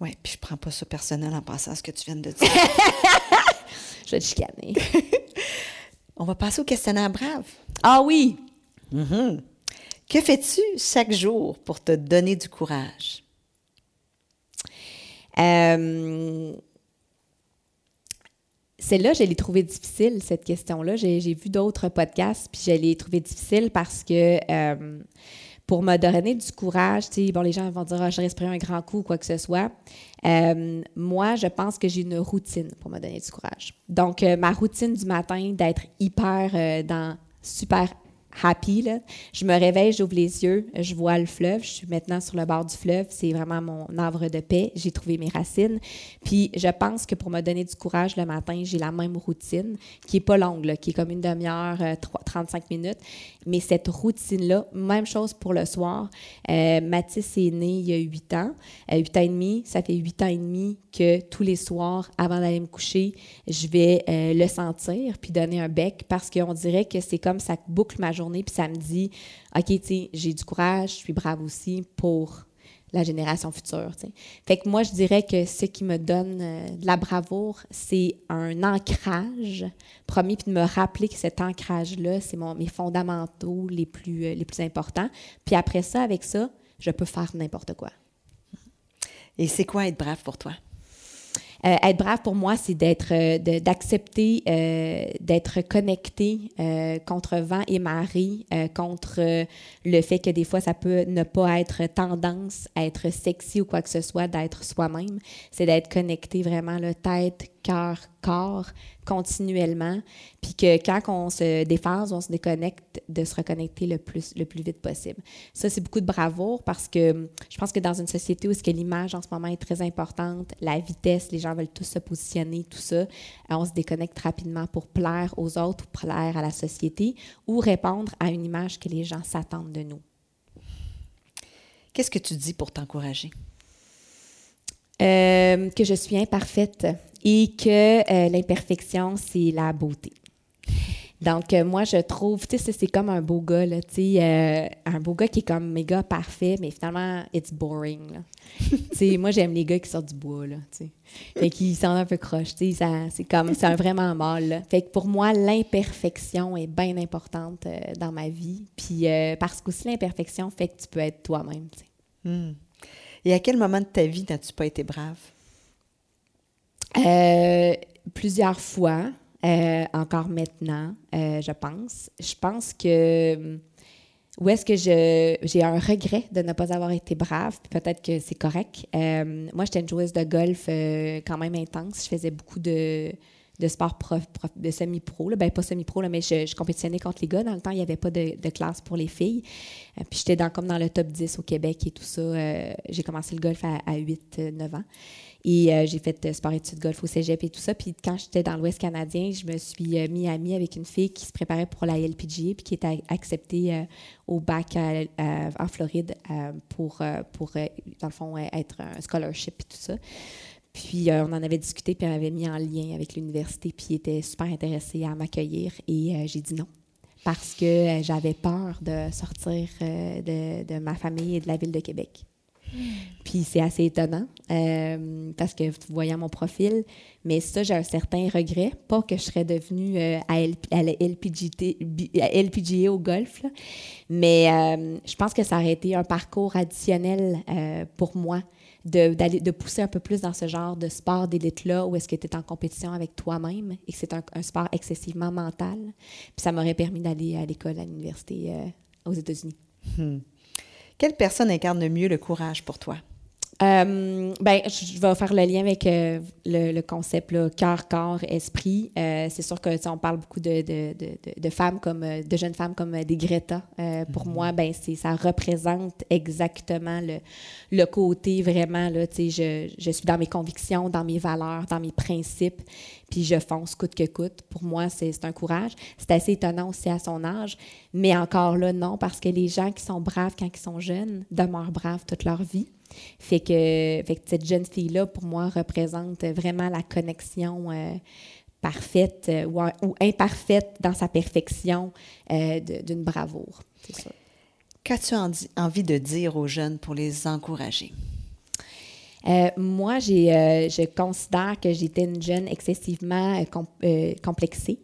Oui, puis je prends pas ça personnel en pensant à ce que tu viens de dire. je vais te chicaner. On va passer au questionnaire brave. Ah oui! Mm que fais-tu chaque jour pour te donner du courage? Euh, celle-là, je l'ai trouvée difficile, cette question-là. J'ai vu d'autres podcasts, puis je l'ai trouvée difficile parce que euh, pour me donner du courage, bon, les gens vont dire ah, je respirer un grand coup ou quoi que ce soit. Euh, moi, je pense que j'ai une routine pour me donner du courage. Donc, ma routine du matin, d'être hyper dans super happy. Là. Je me réveille, j'ouvre les yeux, je vois le fleuve. Je suis maintenant sur le bord du fleuve. C'est vraiment mon havre de paix. J'ai trouvé mes racines. Puis je pense que pour me donner du courage le matin, j'ai la même routine qui est pas longue, qui est comme une demi-heure, 35 euh, minutes. Mais cette routine-là, même chose pour le soir. Euh, Mathis est né il y a 8 ans, euh, 8 ans et demi. Ça fait 8 ans et demi que tous les soirs, avant d'aller me coucher, je vais euh, le sentir puis donner un bec parce qu'on dirait que c'est comme ça boucle ma journée puis ça me dit OK, tu sais, j'ai du courage, je suis brave aussi pour la génération future. Fait que moi, je dirais que ce qui me donne euh, de la bravoure, c'est un ancrage premier, puis de me rappeler que cet ancrage-là, c'est mes fondamentaux les plus, euh, les plus importants. Puis après ça, avec ça, je peux faire n'importe quoi. Et c'est quoi être brave pour toi? Euh, être brave pour moi, c'est d'être, euh, d'accepter euh, d'être connecté contre vent et marée, contre le fait que des fois ça peut ne pas être tendance à être sexy ou quoi que ce soit, d'être soi-même. C'est d'être connecté vraiment la tête, cœur, corps continuellement. Puis que quand on se déphase, on se déconnecte, de se reconnecter le plus, le plus vite possible. Ça, c'est beaucoup de bravoure parce que je pense que dans une société où ce que l'image en ce moment est très importante, la vitesse, les gens veulent tous se positionner, tout ça, euh, on se déconnecte rapidement pour plaire aux autres ou plaire à la société ou répondre à une image que les gens s'attendent de nous. Qu'est-ce que tu dis pour t'encourager? Euh, que je suis imparfaite et que euh, l'imperfection, c'est la beauté. Donc, euh, moi, je trouve, tu sais, c'est comme un beau gars, tu sais, un beau gars qui est comme méga parfait, mais finalement, it's boring, tu sais, moi, j'aime les gars qui sortent du bois, là, tu sais. Fait qu'ils sont un peu croches, tu sais, c'est comme, c'est vraiment mal, là. Fait que pour moi, l'imperfection est bien importante dans ma vie, puis parce qu'aussi l'imperfection fait que tu peux être toi-même, tu sais. Hmm. Et à quel moment de ta vie n'as-tu pas été brave? Euh, plusieurs fois, euh, encore maintenant, euh, je pense. Je pense que où est-ce que j'ai un regret de ne pas avoir été brave, peut-être que c'est correct. moi, j'étais une joueuse de golf quand même intense. Je faisais beaucoup de, de sport de semi-pro. Ben, pas semi-pro, mais je, compétitionnais contre les gars. Dans le temps, il n'y avait pas de, classe pour les filles. Euh, puis j'étais dans, comme dans le top 10 au Québec et tout ça. Euh, j'ai commencé le golf à, 8-9 ans. Et euh, j'ai fait sport études golf au cégep et tout ça. Puis quand j'étais dans l'Ouest canadien, je me suis mis amie avec une fille qui se préparait pour la LPGA puis qui était acceptée au bac en Floride pour, pour, dans le fond, être un scholarship et tout ça. Puis on en avait discuté, puis on avait mis en lien avec l'université, puis il était super intéressé à m'accueillir. Et j'ai dit non parce que euh, j'avais peur de sortir euh, de, ma famille et de la ville de Québec. Puis c'est assez étonnant euh, parce que voyant mon profil, mais ça, j'ai un certain regret. Pas que je serais devenue à, la LPGA au golf, mais je pense que ça aurait été un parcours additionnel pour moi de, de pousser un peu plus dans ce genre de sport d'élite-là où est-ce que tu es en compétition avec toi-même et que c'est un, sport excessivement mental. Puis ça m'aurait permis d'aller à l'école, à l'université euh, aux États-Unis. Hmm. Quelle personne incarne le mieux le courage pour toi? Euh, ben, je vais faire le lien avec euh, le, concept cœur, corps, esprit. Euh, c'est sûr que on parle beaucoup de, de, de, de, femmes comme de jeunes femmes comme des Greta. Pour mhm. moi, ben c'est ça représente exactement le, le côté vraiment là. Je, je suis dans mes convictions, dans mes valeurs, dans mes principes, puis je fonce coûte que coûte. Pour moi, c'est un courage. C'est assez étonnant aussi à son âge, mais encore là, non, parce que les gens qui sont braves quand ils sont jeunes demeurent braves toute leur vie. Fait que, cette jeune fille-là, pour moi, représente vraiment la connexion euh, parfaite euh, ou, imparfaite dans sa perfection euh, d'une bravoure. Qu'as-tu envie de dire aux jeunes pour les encourager? moi, je considère que j'étais une jeune excessivement complexée.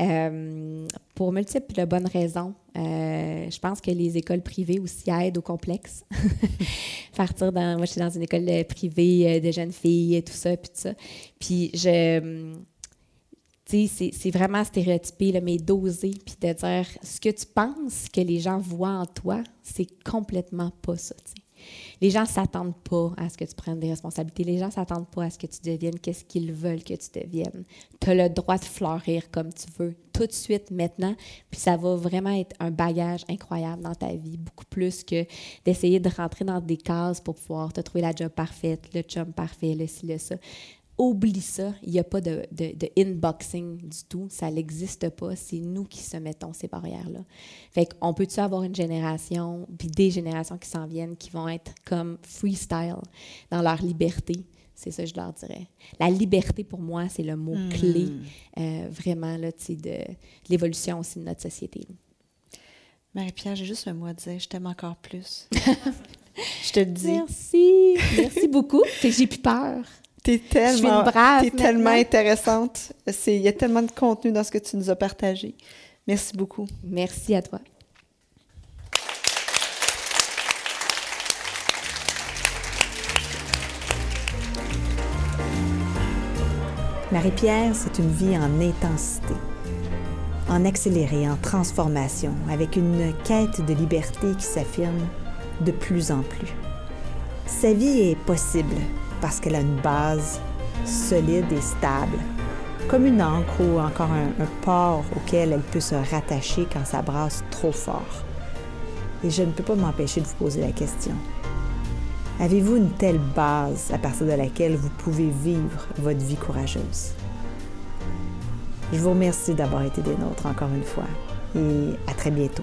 Euh, pour multiples bonnes raisons. Euh, je pense que les écoles privées aussi aident au complexe. Partir dans. Moi, je suis dans une école privée euh, de jeunes filles et tout ça, puis tout ça. Puis je. Tu sais, c'est vraiment stéréotypé, mais doser, puis de dire ce que tu penses que les gens voient en toi, c'est complètement pas ça. sais les gens s'attendent pas à ce que tu prennes des responsabilités. Les gens s'attendent pas à ce que tu deviennes qu'est-ce qu'ils veulent que tu deviennes. Tu as le droit de fleurir comme tu veux, tout de suite, maintenant. Puis ça va vraiment être un bagage incroyable dans ta vie, beaucoup plus que d'essayer de rentrer dans des cases pour pouvoir te trouver la job parfaite, le chum parfait, le ci, le ça oublie ça. Il n'y a pas de, de, de, inboxing du tout. Ça n'existe pas. C'est nous qui se mettons ces barrières-là. Fait qu'on peut-tu avoir une génération, puis des générations qui s'en viennent, qui vont être comme freestyle dans leur liberté? C'est ça que je leur dirais. La liberté, pour moi, c'est le mot hmm. clé, euh, vraiment, là, de, de l'évolution aussi de notre société. Marie-Pierre, j'ai juste un mot à dire. Je t'aime encore plus. je te le dis. Merci. Merci beaucoup. J'ai plus peur. T'es tellement, es tellement intéressante. Il y a tellement de contenu dans ce que tu nous as partagé. Merci beaucoup. Merci à toi. Marie-Pierre, c'est une vie en intensité, en accéléré, en transformation, avec une quête de liberté qui s'affirme de plus en plus. Sa vie est possible, parce qu'elle a une base solide et stable, comme une encre ou encore un, port auquel elle peut se rattacher quand ça brasse trop fort. Et je ne peux pas m'empêcher de vous poser la question. Avez-vous une telle base à partir de laquelle vous pouvez vivre votre vie courageuse? Je vous remercie d'avoir été des nôtres encore une fois et à très bientôt.